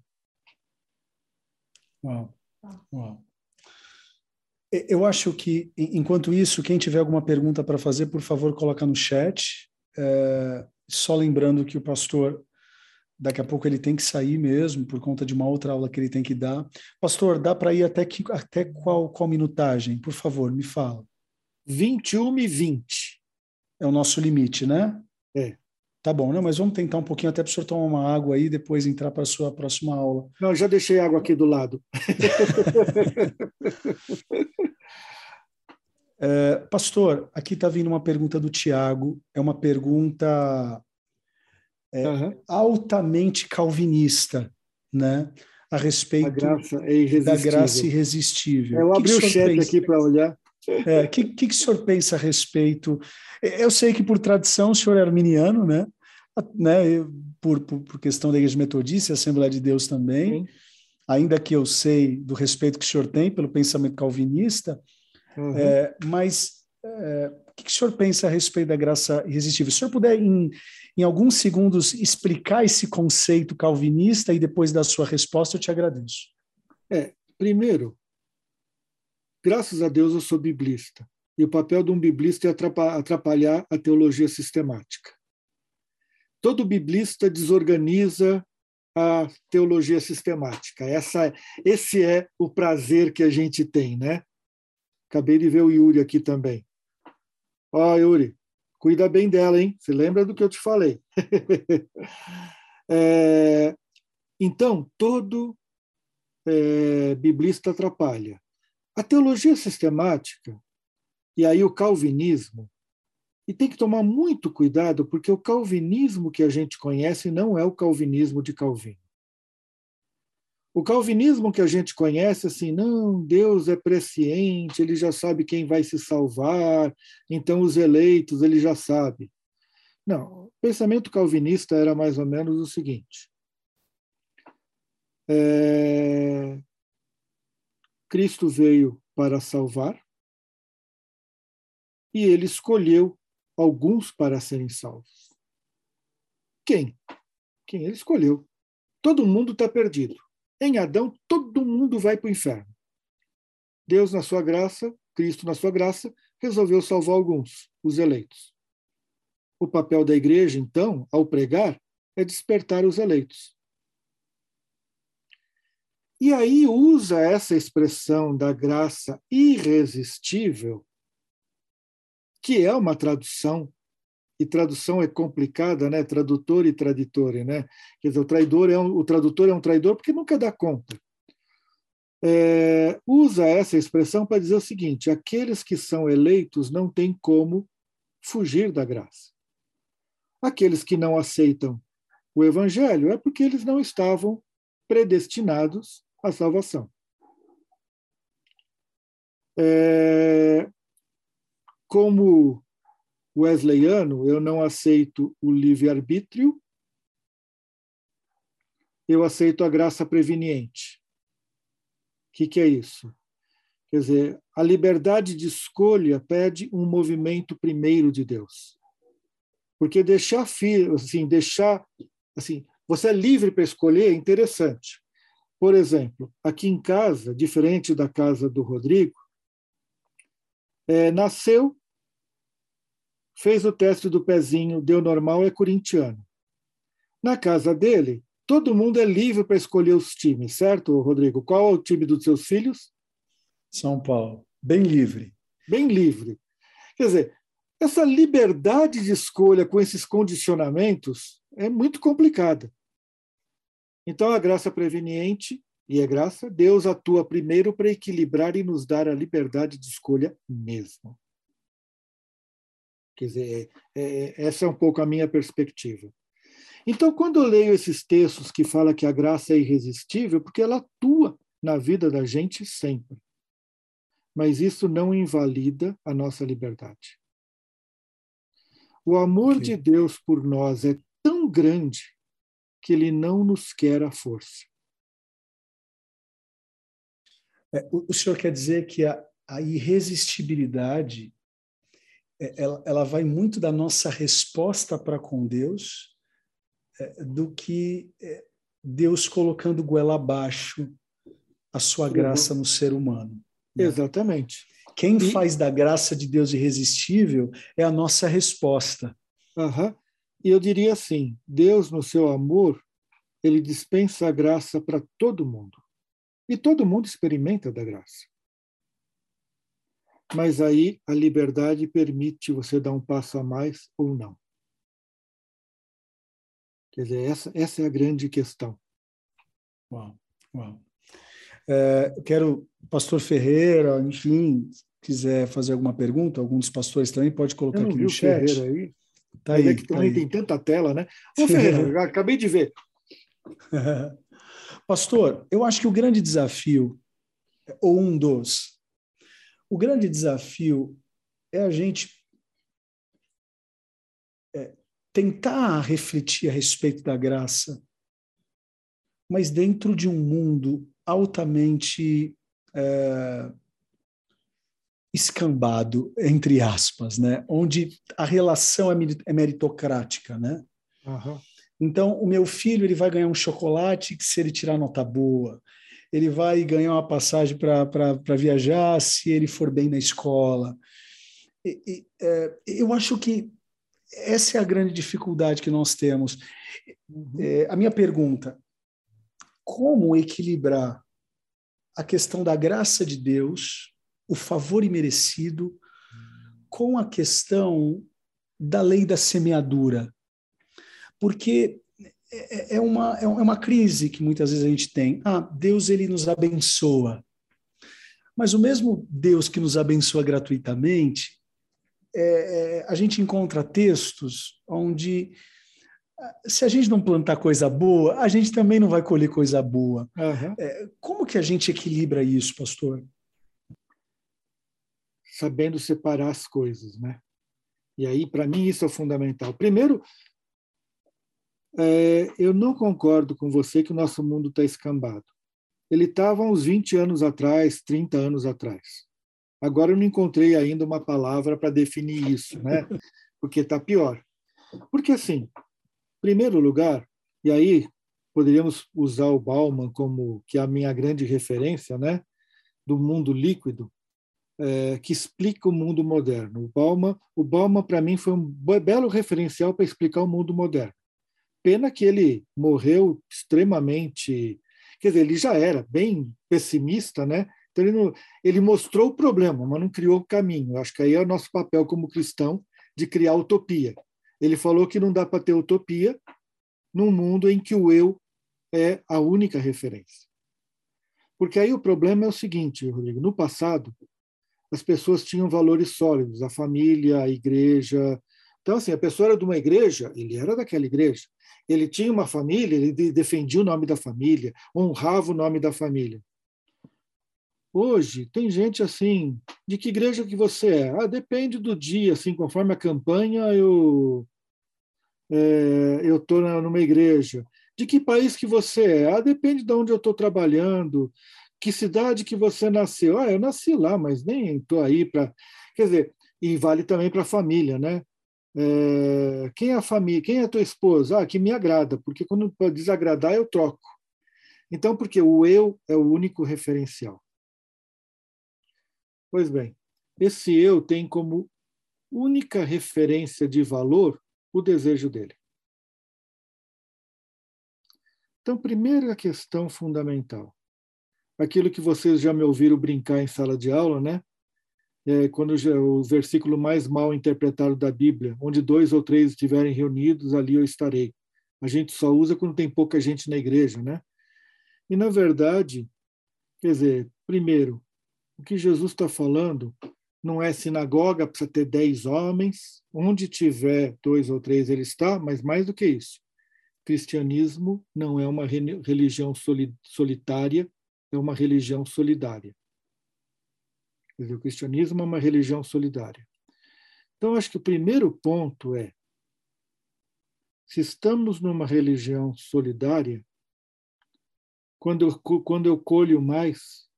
Uau. Uau. Eu acho que, enquanto isso, quem tiver alguma pergunta para fazer, por favor, coloca no chat. É, só lembrando que o pastor, daqui a pouco ele tem que sair mesmo, por conta de uma outra aula que ele tem que dar. Pastor, dá para ir até, que, até qual, qual minutagem? Por favor, me fala. 21 e 20. É o nosso limite, né? É. Tá bom, não, mas vamos tentar um pouquinho até para o senhor tomar uma água aí e depois entrar para a sua próxima aula. Não, já deixei água aqui do lado. é, pastor, aqui está vindo uma pergunta do Tiago. É uma pergunta é, uhum. altamente calvinista, né? A respeito graça é da graça irresistível. Eu abri o, o chat pensa? aqui para olhar. O é, que, que, que o senhor pensa a respeito? Eu sei que por tradição o senhor é arminiano, né? né? Por, por, por questão da Igreja Metodista e Assembleia de Deus também. Sim. Ainda que eu sei do respeito que o senhor tem pelo pensamento calvinista, uhum. é, mas é, o que, que o senhor pensa a respeito da graça irresistível? Se o senhor puder, em, em alguns segundos, explicar esse conceito calvinista e depois da sua resposta, eu te agradeço. É, primeiro, graças a Deus eu sou biblista. E o papel de um biblista é atrapalhar a teologia sistemática. Todo biblista desorganiza a teologia sistemática. Essa, esse é o prazer que a gente tem, né? Acabei de ver o Yuri aqui também. Ó, oh, Yuri, cuida bem dela, hein? Você lembra do que eu te falei? é, então, todo é, biblista atrapalha. A teologia sistemática, e aí o calvinismo, e tem que tomar muito cuidado, porque o calvinismo que a gente conhece não é o calvinismo de Calvino. O calvinismo que a gente conhece, assim, não, Deus é presciente, ele já sabe quem vai se salvar, então os eleitos ele já sabe. Não, o pensamento calvinista era mais ou menos o seguinte: é, Cristo veio para salvar e ele escolheu alguns para serem salvos. Quem? Quem ele escolheu. Todo mundo está perdido. Em Adão, todo mundo vai para o inferno. Deus, na sua graça, Cristo, na sua graça, resolveu salvar alguns, os eleitos. O papel da igreja, então, ao pregar, é despertar os eleitos. E aí usa essa expressão da graça irresistível, que é uma tradução, e tradução é complicada, né? Tradutor e traditore, né? Quer dizer, o traidor é um, o tradutor é um traidor porque nunca dá conta. É, usa essa expressão para dizer o seguinte: aqueles que são eleitos não têm como fugir da graça. Aqueles que não aceitam o evangelho é porque eles não estavam predestinados a salvação. É, como wesleyano, eu não aceito o livre-arbítrio, eu aceito a graça preveniente. O que, que é isso? Quer dizer, a liberdade de escolha pede um movimento primeiro de Deus. Porque deixar assim, deixar assim, você é livre para escolher é interessante. Por exemplo, aqui em casa, diferente da casa do Rodrigo, é, nasceu, fez o teste do pezinho, deu normal, é corintiano. Na casa dele, todo mundo é livre para escolher os times, certo, Rodrigo? Qual é o time dos seus filhos? São Paulo. Bem livre. Bem livre. Quer dizer, essa liberdade de escolha com esses condicionamentos é muito complicada. Então, a graça preveniente, e é graça, Deus atua primeiro para equilibrar e nos dar a liberdade de escolha mesmo. Quer dizer, é, é, essa é um pouco a minha perspectiva. Então, quando eu leio esses textos que falam que a graça é irresistível, porque ela atua na vida da gente sempre. Mas isso não invalida a nossa liberdade. O amor okay. de Deus por nós é tão grande que ele não nos quer à força. É, o, o, senhor quer dizer que a, a irresistibilidade é, ela, ela, vai muito da nossa resposta para com Deus é, do que é, Deus colocando goela abaixo a sua graça uhum. no ser humano. Né? Exatamente. Quem e... faz da graça de Deus irresistível é a nossa resposta. Uhum. E eu diria assim: Deus, no seu amor, ele dispensa a graça para todo mundo. E todo mundo experimenta da graça. Mas aí a liberdade permite você dar um passo a mais ou não. Quer dizer, essa, essa é a grande questão. Uau, uau. É, quero, pastor Ferreira, enfim, quiser fazer alguma pergunta, algum dos pastores também pode colocar aqui no chat. Ferreira aí. Tá aí, é que tá também tem tanta tela, né? Ô, Ferreira, acabei de ver. Pastor, eu acho que o grande desafio, ou um dos, o grande desafio é a gente é, tentar refletir a respeito da graça, mas dentro de um mundo altamente é, escambado, entre aspas, né? onde a relação é, é meritocrática. Né? Uhum. Então, o meu filho ele vai ganhar um chocolate se ele tirar nota boa. Ele vai ganhar uma passagem para viajar se ele for bem na escola. E, e, é, eu acho que essa é a grande dificuldade que nós temos. Uhum. É, a minha pergunta: como equilibrar a questão da graça de Deus, o favor imerecido, com a questão da lei da semeadura? porque é, é, é uma, é uma crise que muitas vezes a gente tem. Ah, Deus ele nos abençoa. Mas o mesmo Deus que nos abençoa gratuitamente, é, é, a gente encontra textos onde, ah, se a gente não plantar coisa boa, a gente também não vai colher coisa boa. Uhum. É, como que a gente equilibra isso, pastor? Sabendo separar as coisas, né? E aí, para mim, isso é fundamental. Primeiro, é, eu não concordo com você que o nosso mundo está escambado. Ele estava uns 20 anos atrás, 30 anos atrás. Agora eu não encontrei ainda uma palavra para definir isso, né? Porque está pior. Porque, assim, primeiro lugar, e aí poderíamos usar o Bauman como que é a minha grande referência, né? Do mundo líquido, é, que explica o mundo moderno. O Bauman, o Bauman para mim foi um belo referencial para explicar o mundo moderno. Pena que ele morreu extremamente. Quer dizer, ele já era bem pessimista, né? Então ele, não, ele mostrou o problema, mas não criou o caminho. Acho que aí é o nosso papel como cristão de criar utopia. Ele falou que não dá para ter utopia num mundo em que o eu é a única referência. Porque aí o problema é o seguinte, Rodrigo: no passado, as pessoas tinham valores sólidos, a família, a igreja. Então, assim, a pessoa era de uma igreja, ele era daquela igreja. Ele tinha uma família, ele defendia o nome da família, honrava o nome da família. Hoje tem gente assim, de que igreja que você é? Ah, depende do dia, assim, conforme a campanha eu é, eu estou numa igreja. De que país que você é? Ah, depende de onde eu estou trabalhando. Que cidade que você nasceu? Ah, eu nasci lá, mas nem estou aí para. Quer dizer, e vale também para a família, né? É, quem é a família? Quem é a tua esposa? Ah, que me agrada, porque quando desagradar eu troco. Então, porque o eu é o único referencial. Pois bem, esse eu tem como única referência de valor o desejo dele. Então, primeira questão fundamental, aquilo que vocês já me ouviram brincar em sala de aula, né? é, quando o versículo mais mal interpretado da Bíblia, onde dois ou três estiverem reunidos, ali eu estarei. A gente só usa quando tem pouca gente na igreja, né? E, na verdade, quer dizer, primeiro, o que Jesus está falando não é sinagoga, precisa ter dez homens, onde tiver dois ou três ele está, mas mais do que isso. Cristianismo não é uma religião solitária, é uma religião solidária. Quer dizer, o cristianismo é uma religião solidária. Então, acho que o primeiro ponto é: se estamos numa religião solidária, quando eu, quando eu colho mais,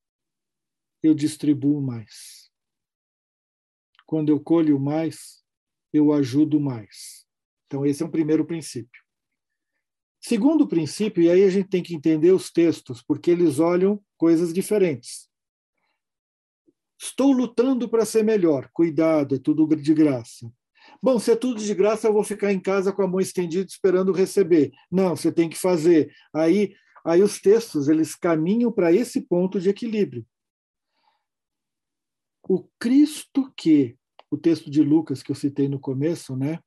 eu distribuo mais. Quando eu colho mais, eu ajudo mais. Então, esse é um primeiro princípio. Segundo princípio, e aí a gente tem que entender os textos, porque eles olham coisas diferentes. Estou lutando para ser melhor. Cuidado, é tudo de graça. Bom, se é tudo de graça, eu vou ficar em casa com a mão estendida esperando receber. Não, você tem que fazer. Aí, aí os textos eles caminham para esse ponto de equilíbrio. O Cristo que, o texto de Lucas que eu citei no começo, né?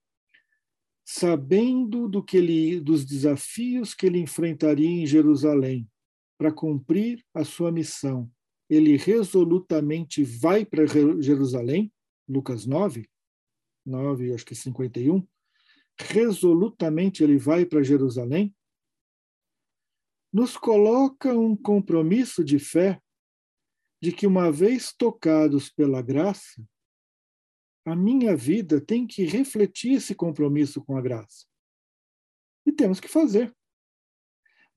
Sabendo do que ele, dos desafios que ele enfrentaria em Jerusalém para cumprir a sua missão, ele resolutamente vai para Jerusalém, Lucas 9, 9, acho que 51, resolutamente ele vai para Jerusalém, nos coloca um compromisso de fé de que, uma vez tocados pela graça, a minha vida tem que refletir esse compromisso com a graça. E temos que fazer.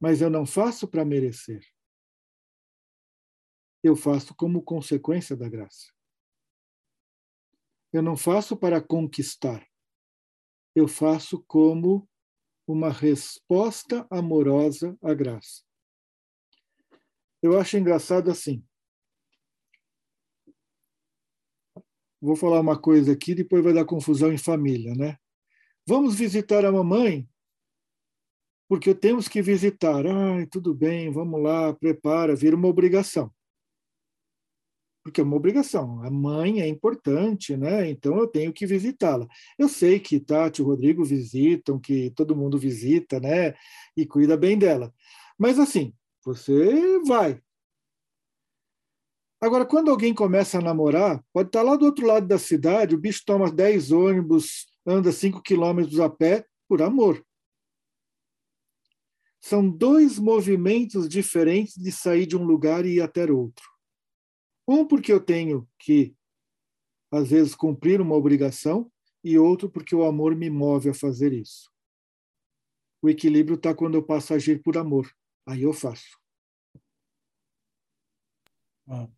Mas eu não faço para merecer. Eu faço como consequência da graça. Eu não faço para conquistar. Eu faço como uma resposta amorosa à graça. Eu acho engraçado assim. Vou falar uma coisa aqui, depois vai dar confusão em família, né? Vamos visitar a mamãe? Porque temos que visitar. Ai, tudo bem, vamos lá, prepara, vira uma obrigação. Porque é uma obrigação. A mãe é importante, né? Então eu tenho que visitá-la. Eu sei que Tati e Rodrigo visitam, que todo mundo visita, né? E cuida bem dela. Mas assim, você vai, Agora, quando alguém começa a namorar, pode estar lá do outro lado da cidade, o bicho toma 10 ônibus, anda 5 quilômetros a pé, por amor. São dois movimentos diferentes de sair de um lugar e ir até outro. Um porque eu tenho que, às vezes, cumprir uma obrigação, e outro porque o amor me move a fazer isso. O equilíbrio está quando eu passo a agir por amor. Aí eu faço. Ah.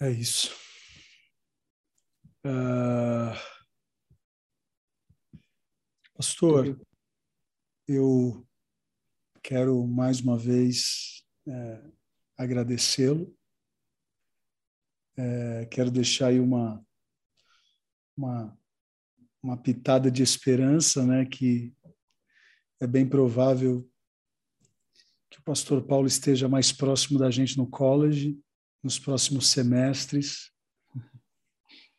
É isso. Uh, pastor, eu quero mais uma vez é, agradecê-lo. É, quero deixar aí uma, uma, uma pitada de esperança, né, que é bem provável que o pastor Paulo esteja mais próximo da gente no college nos próximos semestres,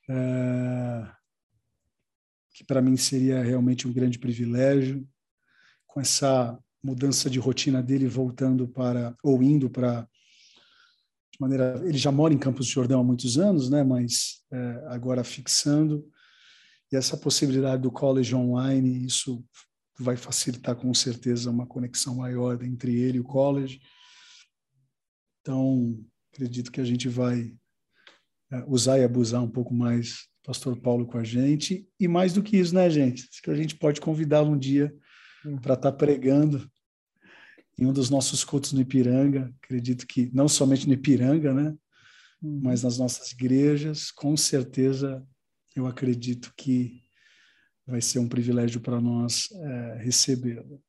é, que para mim seria realmente um grande privilégio, com essa mudança de rotina dele voltando para, ou indo para, de maneira, ele já mora em Campos do Jordão há muitos anos, né, mas é, agora fixando, e essa possibilidade do college online, isso vai facilitar com certeza uma conexão maior entre ele e o college. Então, acredito que a gente vai é, usar e abusar um pouco mais do pastor Paulo com a gente. E mais do que isso, né, gente? Acho que a gente pode convidá-lo um dia hum. para estar tá pregando em um dos nossos cultos no Ipiranga. Acredito que não somente no Ipiranga, né? Hum. Mas nas nossas igrejas. Com certeza, eu acredito que vai ser um privilégio para nós é, recebê-lo.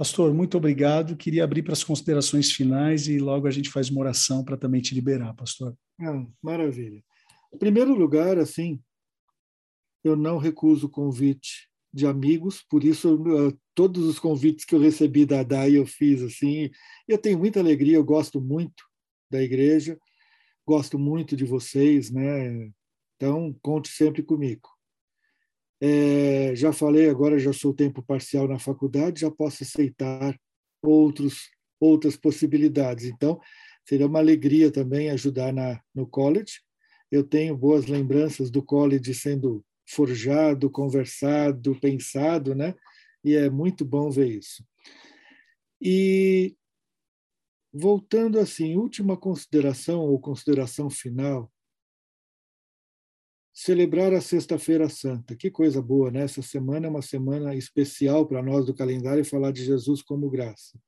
Pastor, muito obrigado. Queria abrir para as considerações finais e logo a gente faz uma oração para também te liberar, pastor. Ah, maravilha. Em primeiro lugar, assim, eu não recuso convite de amigos, por isso todos os convites que eu recebi da DAI eu fiz assim. Eu tenho muita alegria, eu gosto muito da igreja, gosto muito de vocês, né? Então, conte sempre comigo. É, já falei, agora já sou tempo parcial na faculdade, já posso aceitar outros, outras possibilidades. Então, seria uma alegria também ajudar na, no college. Eu tenho boas lembranças do college sendo forjado, conversado, pensado, né? E é muito bom ver isso. E voltando assim, última consideração ou consideração final, celebrar a Sexta-feira Santa. Que coisa boa, né? Essa semana é uma semana especial para nós do calendário falar de Jesus como graça.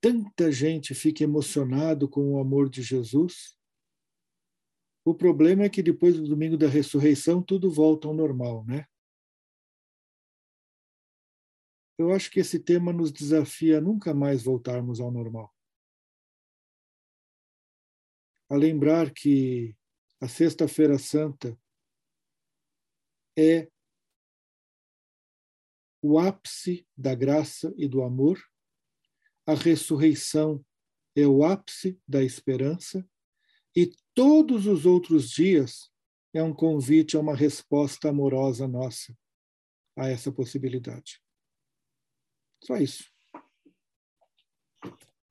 Tanta gente fica emocionado com o amor de Jesus. O problema é que depois do domingo da ressurreição tudo volta ao normal, né? Eu acho que esse tema nos desafia a nunca mais voltarmos ao normal. A lembrar que a Sexta-feira Santa é o ápice da graça e do amor, a ressurreição é o ápice da esperança, e todos os outros dias é um convite a uma resposta amorosa nossa a essa possibilidade. Só isso.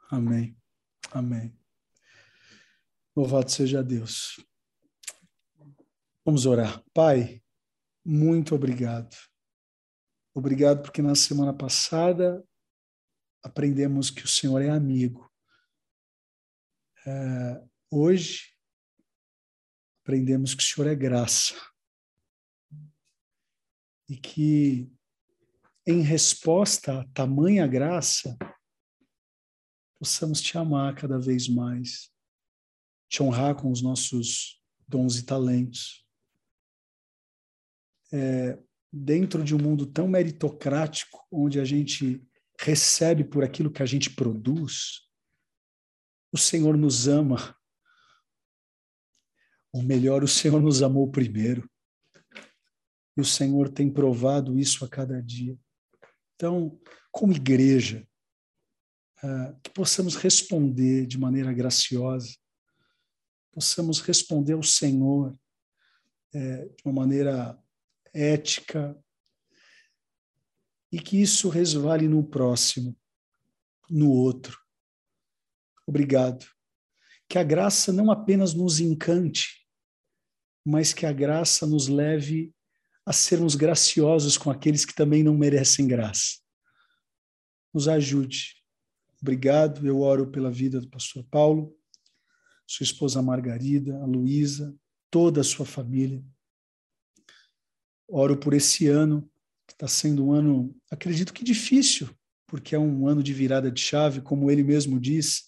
Amém. Amém. Louvado seja Deus. Vamos orar. Pai, muito obrigado. Obrigado porque na semana passada aprendemos que o Senhor é amigo. É, hoje aprendemos que o Senhor é graça. E que, em resposta a tamanha graça, possamos te amar cada vez mais, te honrar com os nossos dons e talentos. É, dentro de um mundo tão meritocrático, onde a gente recebe por aquilo que a gente produz, o Senhor nos ama ou melhor, o Senhor nos amou primeiro. E o Senhor tem provado isso a cada dia. Então, como igreja, uh, que possamos responder de maneira graciosa, possamos responder ao Senhor é, de uma maneira ética, e que isso resvale no próximo, no outro. Obrigado. Que a graça não apenas nos encante, mas que a graça nos leve a sermos graciosos com aqueles que também não merecem graça. Nos ajude. Obrigado. Eu oro pela vida do pastor Paulo, sua esposa Margarida, a Luísa, toda a sua família. Oro por esse ano, que está sendo um ano, acredito que difícil, porque é um ano de virada de chave, como ele mesmo diz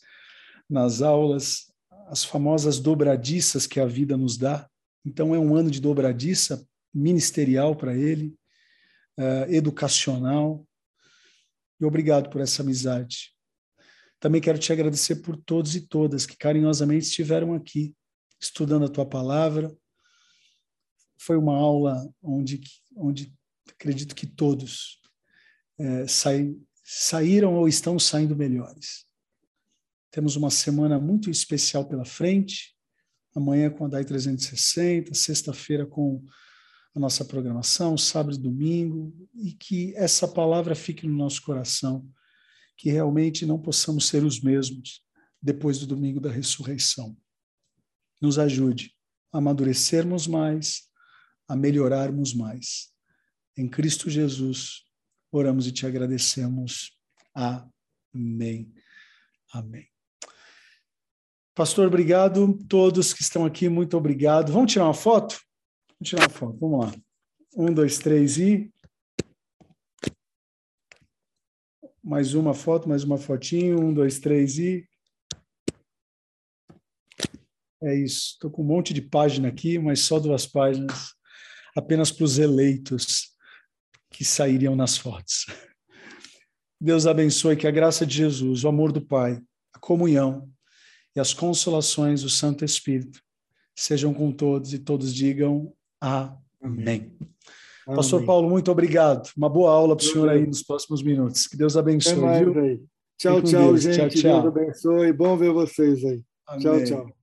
nas aulas, as famosas dobradiças que a vida nos dá. Então, é um ano de dobradiça ministerial para ele, uh, educacional. E obrigado por essa amizade. Também quero te agradecer por todos e todas que carinhosamente estiveram aqui, estudando a tua palavra. Foi uma aula onde, onde acredito que todos é, saíram ou estão saindo melhores. Temos uma semana muito especial pela frente amanhã com a DAI 360, sexta-feira com a nossa programação, sábado e domingo, e que essa palavra fique no nosso coração, que realmente não possamos ser os mesmos depois do domingo da ressurreição. Nos ajude a amadurecermos mais, a melhorarmos mais. Em Cristo Jesus, oramos e te agradecemos. Amém. Amém. Pastor, obrigado. Todos que estão aqui, muito obrigado. Vamos tirar uma foto? Vamos tirar uma foto, vamos lá. Um, dois, três e. Mais uma foto, mais uma fotinho. Um, dois, três e. É isso. Estou com um monte de página aqui, mas só duas páginas, apenas para os eleitos que sairiam nas fotos. Deus abençoe, que a graça de Jesus, o amor do Pai, a comunhão e as consolações do Santo Espírito sejam com todos e todos digam amém. amém. Pastor Paulo, muito obrigado. Uma boa aula para o senhor aí nos próximos minutos. Que Deus abençoe. Tchau, tchau, Deus. gente. Tchau, tchau. Deus abençoe. Bom ver vocês aí. Amém. Tchau, tchau.